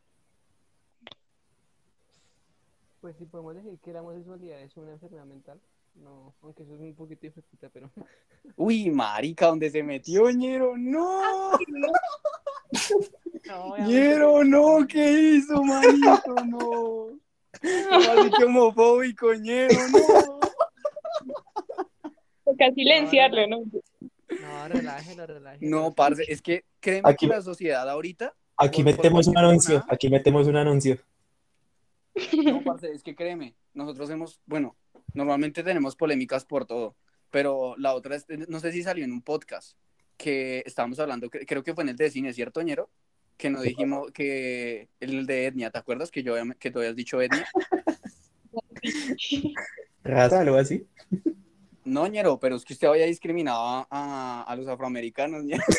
Pues si podemos decir que la homosexualidad es una enfermedad mental, no, aunque eso es un poquito hijueputa, pero Uy, marica, ¿dónde se metió, Ñero? ¡No! no, ¡Ñero, no! ¿Qué hizo, manito? ¡No! ¿Cómo así que homofóbico, Ñero? ¡No! Toca silenciarlo, ¿no? No, relájelo, relájelo. No, parce, es que créeme Aquí- que la sociedad ahorita Aquí Por- por metemos un anuncio. Aquí metemos un anuncio. No, parce, es que créeme, nosotros hemos, bueno, normalmente tenemos polémicas por todo, pero la otra, es, no sé si salió en un podcast, que estábamos hablando, cre- creo que fue en el de cine, ¿cierto, Ñero? Que nos dijimos que el de etnia, ¿te acuerdas que yo que tú habías dicho etnia? Raza, algo así. No, Ñero, pero es que usted había discriminado a, a los afroamericanos, Ñero.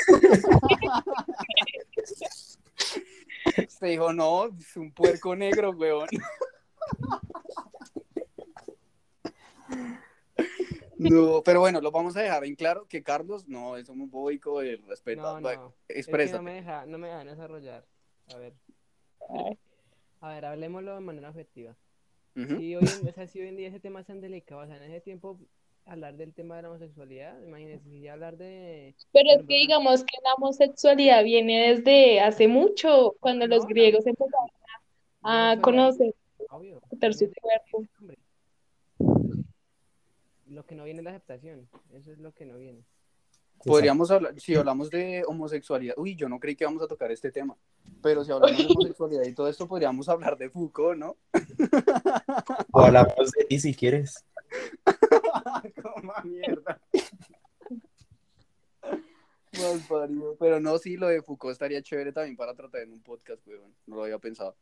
Usted dijo, no, es un puerco negro, weón. No, pero bueno, lo vamos a dejar en claro que Carlos no es homofóbico, el respeto. No, no. Es que exprésate. no me deja, no me dejan desarrollar. A ver. A ver, hablemoslo de manera objetiva. Ujú. Si hoy, en, o sea, si hoy en día ese tema es tan delicado, o sea, en ese tiempo hablar del tema de la homosexualidad, imagínense, si ya hablar de... Pero es que digamos que la homosexualidad viene desde hace mucho, cuando los No, griegos empezaron a conocer Obvio. su cuerpo. hombre. Lo que no viene es la aceptación, eso es lo que no viene. Podríamos hablar, si hablamos de homosexualidad, uy, yo no creí que íbamos a tocar este tema, pero si hablamos de homosexualidad y todo esto, podríamos hablar de Foucault, ¿no? O hablamos de ti si quieres. Como mierda. Más parido. Pero no, sí, lo de Foucault estaría chévere también para tratar en un podcast, weón. No lo había pensado.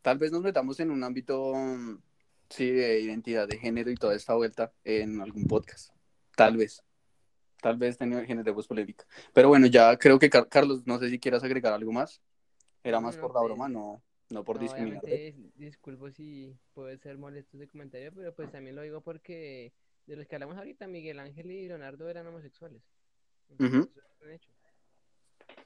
Tal vez nos metamos en un ámbito, mm, sí, de identidad de género y toda esta vuelta en algún podcast. Tal vez. Tal vez tenga- generemos polémica. Pero bueno, ya creo que, Car- Carlos, no sé si quieras agregar algo más. Era más no, por la pues, broma, no, no por No, discriminar. disculpo si puede ser molesto ese comentario, pero pues también lo digo porque de los que hablamos ahorita, Miguel Ángel y Leonardo eran homosexuales. Entonces, hecho.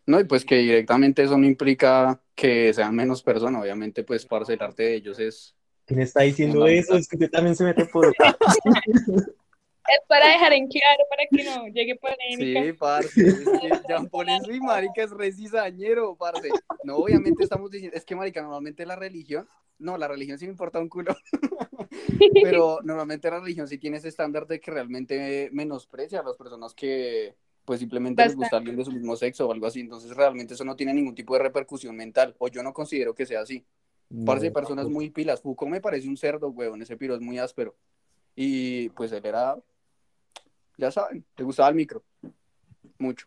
No, y pues que directamente eso no implica que sean menos personas, obviamente, pues, parce, el arte de ellos es... ¿Quién está diciendo eso? Es que usted también se mete por... Es para dejar en claro, para que no llegue polémica. Sí, parce, es que Jean Paul es mi marica, es re cizañero, parce. No, obviamente estamos diciendo, es que marica, normalmente la religión, no, la religión sí me importa un culo, pero normalmente la religión sí tiene ese estándar de que realmente menosprecia a las personas que pues simplemente les gusta alguien de su mismo sexo o algo así, entonces realmente eso no tiene ningún tipo de repercusión mental, o yo no considero que sea así. Parce, personas muy pilas. Foucault me parece un cerdo, huevón. Ese piro es muy áspero. Y pues él era, ya saben, le gustaba el micro. Mucho.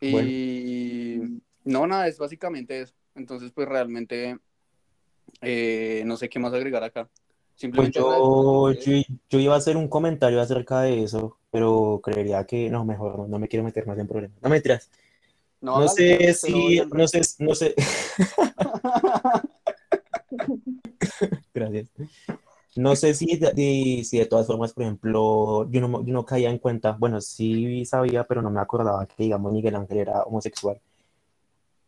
Y no, nada, es básicamente eso. Entonces, pues realmente, eh, no sé qué más agregar acá. Pues Simplemente. yo, yo, yo iba a hacer un comentario acerca de eso, pero creería que no, mejor no, no me quiero meter más en problemas. No mentiras. No hágale, sé si, no sé, no sé. Gracias. No sé si de, si de todas formas, por ejemplo, yo no, yo no caía en cuenta, bueno, sí sabía, pero no me acordaba que, digamos, Miguel Ángel era homosexual.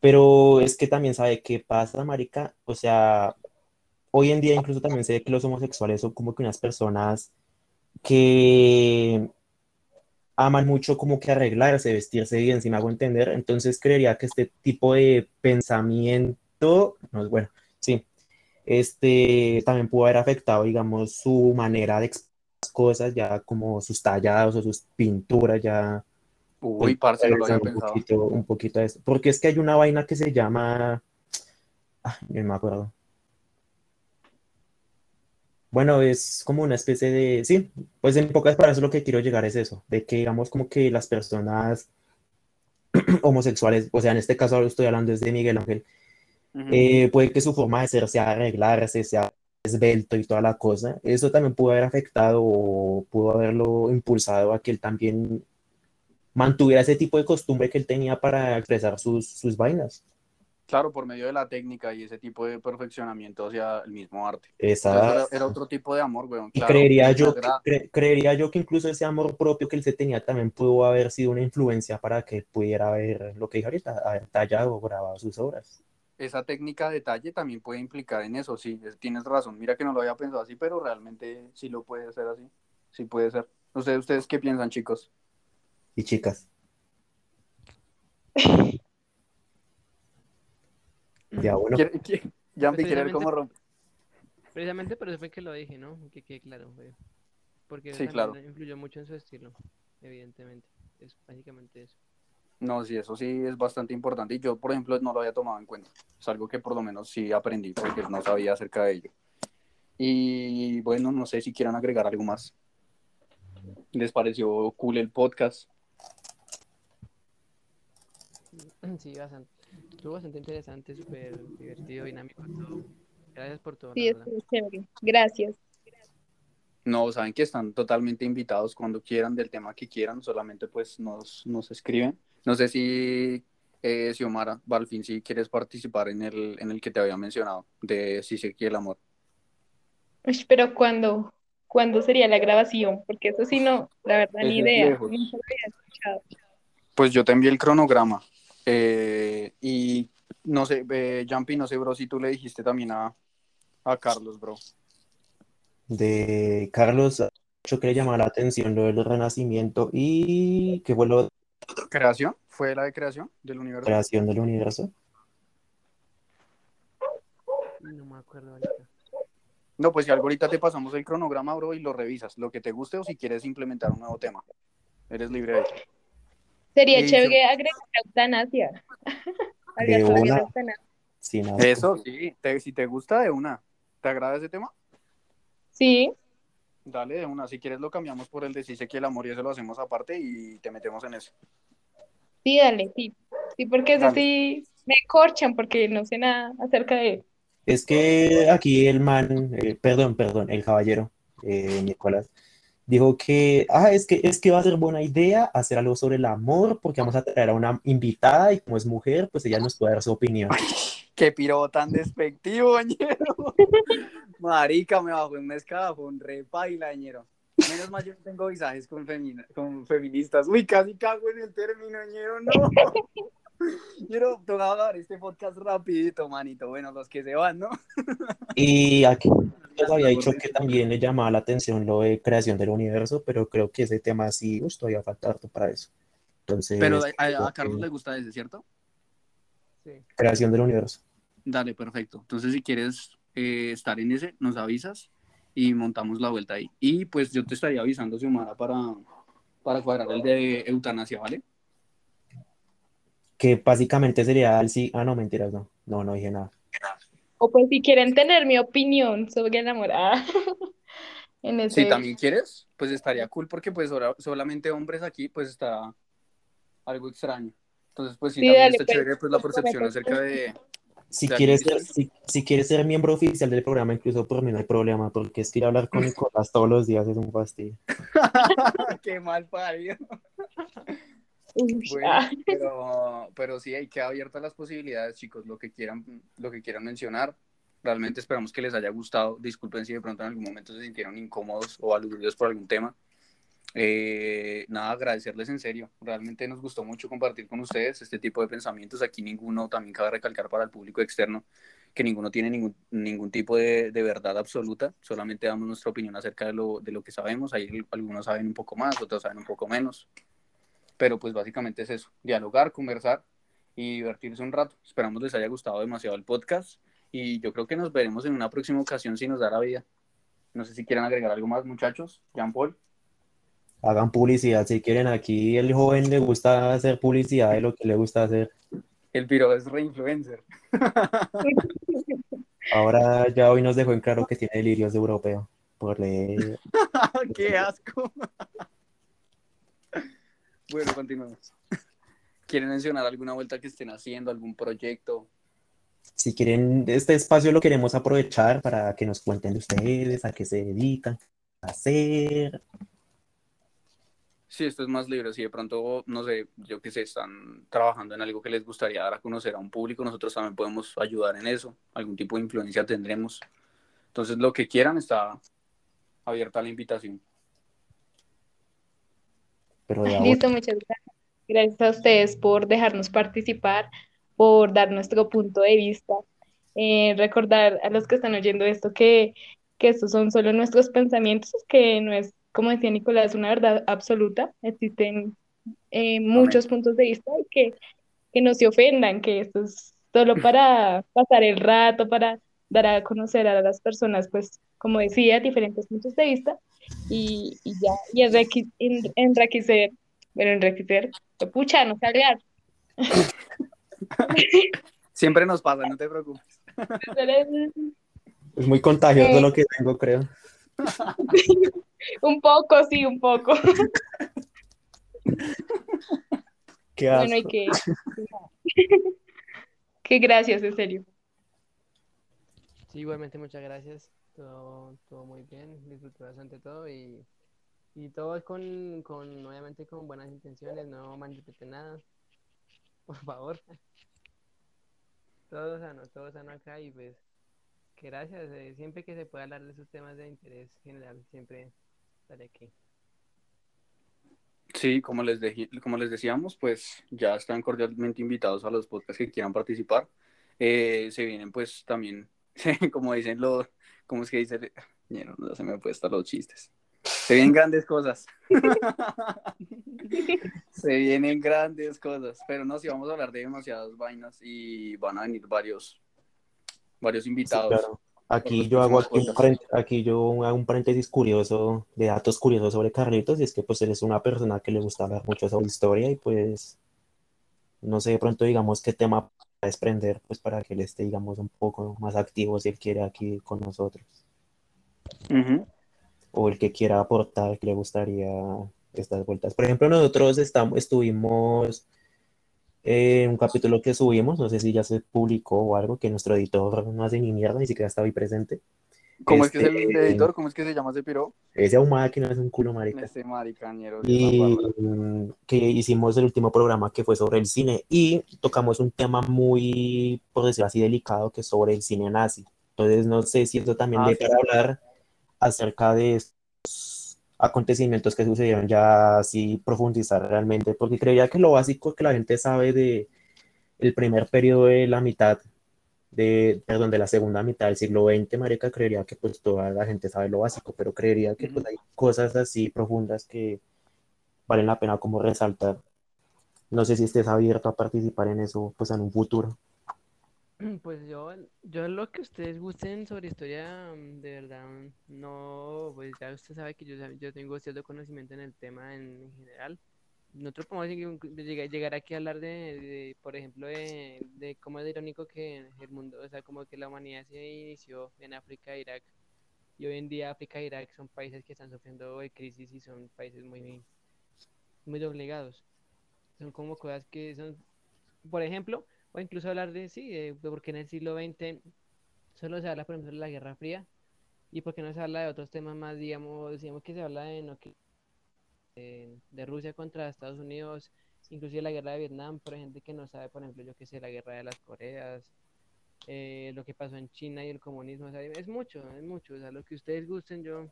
Pero es que también sabe qué pasa, marica. O sea, hoy en día incluso también sé que los homosexuales son como que unas personas que aman mucho como que arreglarse, vestirse bien, si me hago entender. Entonces creería que este tipo de pensamiento, no es bueno, este también pudo haber afectado, digamos, su manera de expresar las cosas, ya como sus tallados o sus pinturas, ya Uy, parce, no lo había un pensado. poquito, un poquito a eso. Porque es que hay una vaina que se llama, ah, no me acuerdo. Bueno, es como una especie de, sí, pues en pocas palabras lo que quiero llegar es eso, de que digamos como que las personas homosexuales, o sea, en este caso ahora estoy hablando es de Miguel Ángel, Eh, puede que su forma de ser sea arreglarse, sea esbelto y toda la cosa, eso también pudo haber afectado o pudo haberlo impulsado a que él también mantuviera ese tipo de costumbre que él tenía para expresar sus, sus vainas. Claro, por medio de la técnica y ese tipo de perfeccionamiento hacia el mismo arte. Entonces, era, era otro tipo de amor, weón. y creería yo, que, cre- creería yo que incluso ese amor propio que él se tenía también pudo haber sido una influencia para que pudiera ver lo que dije ahorita, haber tallado o grabado sus obras. Esa técnica de detalle también puede implicar en eso, sí, es- tienes razón. Mira que no lo había pensado así, pero realmente sí lo puede ser así. Sí puede ser. ¿Ustedes, ustedes qué piensan, chicos? Y chicas, ya bueno, ¿Quiere- quiere- Jampi Pues quiere ver cómo rompe. Precisamente por eso fue que lo dije, ¿no? Que quede claro, güey. Porque Sí, claro. influyó mucho en su estilo, evidentemente. Es básicamente eso. No, sí, eso sí es bastante importante. Y yo, por ejemplo, no lo había tomado en cuenta. Es algo que por lo menos sí aprendí, porque no sabía acerca de ello. Y bueno, no sé si quieran agregar algo más. ¿Les pareció cool el podcast? Sí, bastante. Estuvo bastante interesante, súper divertido, dinámico, todo. Gracias por todo. Sí, estuvo chévere. Gracias. No, saben que están totalmente invitados cuando quieran del tema que quieran, solamente pues nos, nos escriben. No sé si eh, Xiomara Balfin, si quieres participar en el, en el que te había mencionado, de Si se quiere el amor. Uy, pero ¿cuándo, cuándo sería la grabación? Porque eso sí no, la verdad, ni idea. escuchado. Pues yo te envié el cronograma. eh, y no sé, eh, Jumpy, no sé, bro, si tú le dijiste también a, a Carlos, bro. de Carlos, mucho que le llamaba la atención lo del renacimiento y que fue lo ¿Creación? ¿Fue la de creación del universo? creación del universo. No me acuerdo ahorita. No, pues si algo ahorita te pasamos el cronograma, bro, y lo revisas, lo que te guste o si quieres implementar un nuevo tema. Eres libre ahí. Sería Sí, chévere agregar eutanasia. Había De una. Eso, sí, te- si te gusta de una. ¿Te agrada ese tema? Sí, Dale de una. Si quieres lo cambiamos por el de si sé que el amor y eso lo hacemos aparte y te metemos en eso. sí, dale, sí. Sí, porque eso Dale. sí me corchan porque no sé nada acerca de él. Es que aquí el man, eh, perdón, perdón, el caballero, eh, Nicolás, dijo que, ah, es que, es que va a ser buena idea hacer algo sobre el amor porque vamos a traer a una invitada y como es mujer, pues ella nos puede dar su opinión. Qué piro tan despectivo, ñero. Marica, me bajó un escalafón re paila, ñero. Menos mal yo no tengo visajes con, con feministas. Uy, casi cago en el término, ñero, no. Ñero, te voy a dar este podcast rapidito, manito. Bueno, los que se van, ¿no? Y aquí les había dicho que también le llamaba la atención lo de creación del universo, pero creo que ese tema sí, uy, todavía falta harto para eso. Entonces, Pero a, a- creo a Carlos que le gusta ese, ¿cierto? Sí. creación del universo. Dale, perfecto. Entonces, si quieres eh, estar en ese, nos avisas y montamos la vuelta ahí. Y pues yo te estaría avisando, Xiomara, para, para cuadrar el de eutanasia, ¿vale? Que básicamente sería el sí. Ah, no, mentiras, no. No, no dije nada. O pues si quieren tener mi opinión sobre el amor. ah, en ese... Si también quieres, pues estaría cool porque pues ahora solamente hombres aquí, pues está algo extraño. Entonces, pues sí, Sí, también dale, está pues, chévere pues la pues, percepción acerca de... Si ¿De quieres, ser, si, si quieres ser miembro oficial del programa, incluso por mí no hay problema, porque es que ir a hablar con Nicolás todos los días es un fastidio. Qué mal parido. Bueno, pero, pero sí, hay que abiertas las posibilidades, chicos, lo que quieran, lo que quieran mencionar. Realmente esperamos que les haya gustado. Disculpen si de pronto en algún momento se sintieron incómodos o aludidos por algún tema. Eh, nada, agradecerles en serio. Realmente nos gustó mucho compartir con ustedes este tipo de pensamientos. Aquí ninguno, también cabe recalcar para el público externo, que ninguno tiene ningún, ningún tipo de, de verdad absoluta. Solamente damos nuestra opinión acerca de lo, de lo que sabemos. Ahí algunos saben un poco más, otros saben un poco menos. Pero pues básicamente es eso, dialogar, conversar y divertirse un rato. Esperamos les haya gustado demasiado el podcast y yo creo que nos veremos en una próxima ocasión si nos da la vida. No sé si quieren agregar algo más, muchachos. Jean Paul. Hagan publicidad si quieren. Aquí el joven le gusta hacer publicidad de lo que le gusta hacer. El piro es reinfluencer. Ahora ya hoy nos dejó en claro que tiene delirios de europeo por leer. ¡Qué asco! bueno, continuamos. ¿Quieren mencionar alguna vuelta que estén haciendo, algún proyecto? Si quieren, este espacio lo queremos aprovechar para que nos cuenten de ustedes, a qué se dedican, a hacer. Sí, esto es más libre. Si de pronto, no sé, yo que sé, están trabajando en algo que les gustaría dar a conocer a un público, nosotros también podemos ayudar en eso. Algún tipo de influencia tendremos. Entonces, lo que quieran está abierta la invitación. Pero ahora, Listo, muchas gracias. Gracias a ustedes por dejarnos participar, por dar nuestro punto de vista. Eh, recordar a los que están oyendo esto que, que estos son solo nuestros pensamientos, que no es, como decía Nicolás, una verdad absoluta. Existen eh, muchos puntos de vista y que, que no se ofendan, que esto es solo para pasar el rato, para dar a conocer a las personas, pues, como decía, diferentes puntos de vista y, y ya, y enrique- en- enriquecer, bueno, enriquecer, pucha, no sé hablar. Siempre nos pasa, no te preocupes. es muy contagioso Eh. lo que tengo, creo. Un poco, sí, un poco. Qué Bueno, y asco. que, que gracias, en serio. Sí, igualmente muchas gracias. Todo, todo muy bien, disfruté bastante todo y, y todo es con, con, obviamente con buenas intenciones, no malinterpreten nada, por favor. Todo sano, todo sano acá y pues que gracias, eh, siempre que se pueda hablar de esos temas de interés general, siempre estaré aquí. Sí, como les, deji- como les decíamos, pues ya están cordialmente invitados a los podcasts que quieran participar. Eh, se vienen pues también, como dicen los, ¿cómo es que dice? Ya no, no se me puede estar los chistes. Se vienen grandes cosas. se vienen grandes cosas. Pero no, si vamos a hablar de demasiadas vainas y van a venir varios, varios Sí, invitados. claro. Aquí los yo hago aquí un, aquí yo hago un paréntesis curioso, de datos curiosos sobre Carlitos, y es que pues él es una persona que le gusta hablar mucho sobre historia y pues no sé, de pronto digamos qué tema desprender, pues para que él esté digamos un poco más activo si él quiere aquí con nosotros, Ujú. o el que quiera aportar, que le gustaría estas vueltas. Por ejemplo, nosotros estamos, estuvimos en un capítulo que subimos, no sé si ya se publicó o algo, que nuestro editor no hace ni mierda, ni siquiera está hoy presente. ¿Cómo es que es el Este- editor? ¿Cómo es que se llama ese piro? Ese ahumada que no es un culo, marica. Este maricañero. Y mm, que hicimos el último programa que fue sobre el cine y tocamos un tema muy, por decirlo así, delicado que es sobre el cine nazi. Entonces no sé si eso también Ah, de sí. para hablar acerca de estos acontecimientos que sucedieron ya así profundizar realmente, porque creía que lo básico que la gente sabe de el primer periodo de la mitad de, perdón, de la segunda mitad del siglo XX, marica, creería que pues toda la gente sabe lo básico, pero creería que pues hay cosas así profundas que valen la pena como resaltar. No sé si estés abierto a participar en eso pues en un futuro. Pues yo, yo lo que ustedes gusten sobre historia, mm, de verdad, mm, no, pues ya usted sabe que yo, yo tengo cierto conocimiento en el tema en, general. Nosotros podemos llegar, llegar aquí a hablar de, por ejemplo, de, de, cómo es irónico que el mundo, o sea, como que la humanidad se inició en África e Irak, y hoy en día África e Irak son países que están sufriendo de crisis y son países muy, muy doblegados. Son como cosas que son, por ejemplo, o incluso hablar de, sí, de, porque en el siglo XX solo se habla, por ejemplo, de la Guerra Fría, y porque no se habla de otros temas más, digamos, decíamos que se habla de, no, de, de Rusia contra Estados Unidos, inclusive la guerra de Vietnam, por gente que no sabe, por ejemplo, yo que sé, la guerra de las Coreas, eh, lo que pasó en China y el comunismo, es mucho, es mucho, o sea, lo que ustedes gusten, yo,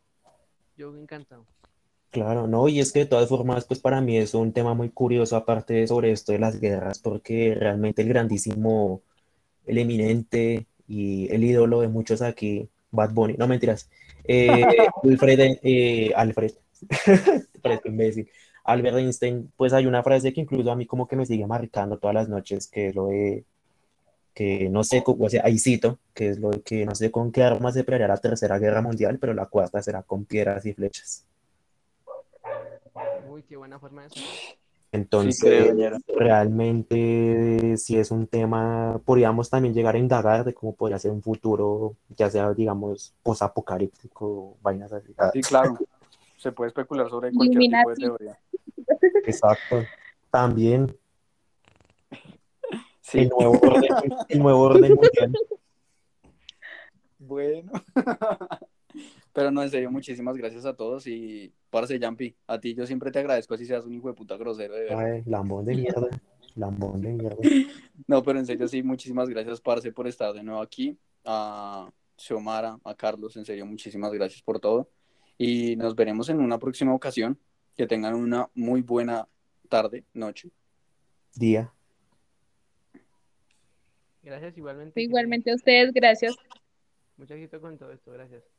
yo encantado. Claro, no, y es que de todas formas, pues para mí es un tema muy curioso, aparte sobre esto de las guerras, porque realmente el grandísimo, el eminente y el ídolo de muchos aquí, Bad Bunny, no mentiras, eh, Alfred, eh, Alfred, parezco imbécil, Albert Einstein, pues hay una frase que incluso a mí como que me sigue marcando todas las noches, que es lo de, que no sé, o sea, ahí cito, que es lo de que no sé con qué armas se peleará la tercera guerra mundial, pero la cuarta será con piedras y flechas. Uy, qué buena forma de Entonces, realmente, si es un tema, podríamos también llegar a indagar de cómo podría ser un futuro, ya sea, digamos, posapocalíptico, vainas así. Sí, claro. Se puede especular sobre cualquier tipo de teoría. Exacto. También. El, nuevo orden, el nuevo orden mundial. Bueno. Pero no, en serio, muchísimas gracias a todos y parce Jampi, a ti yo siempre te agradezco si seas un hijo de puta grosero. De Ay, lambón de mierda, lambón de mierda. No, pero en serio sí, muchísimas gracias parce por estar de nuevo aquí. A Xiomara, a Carlos, en serio, muchísimas gracias por todo. Y nos veremos en una próxima ocasión. Que tengan una muy buena tarde, noche. Día. Gracias igualmente. Igualmente a ustedes, gracias. Mucho éxito con todo esto, gracias.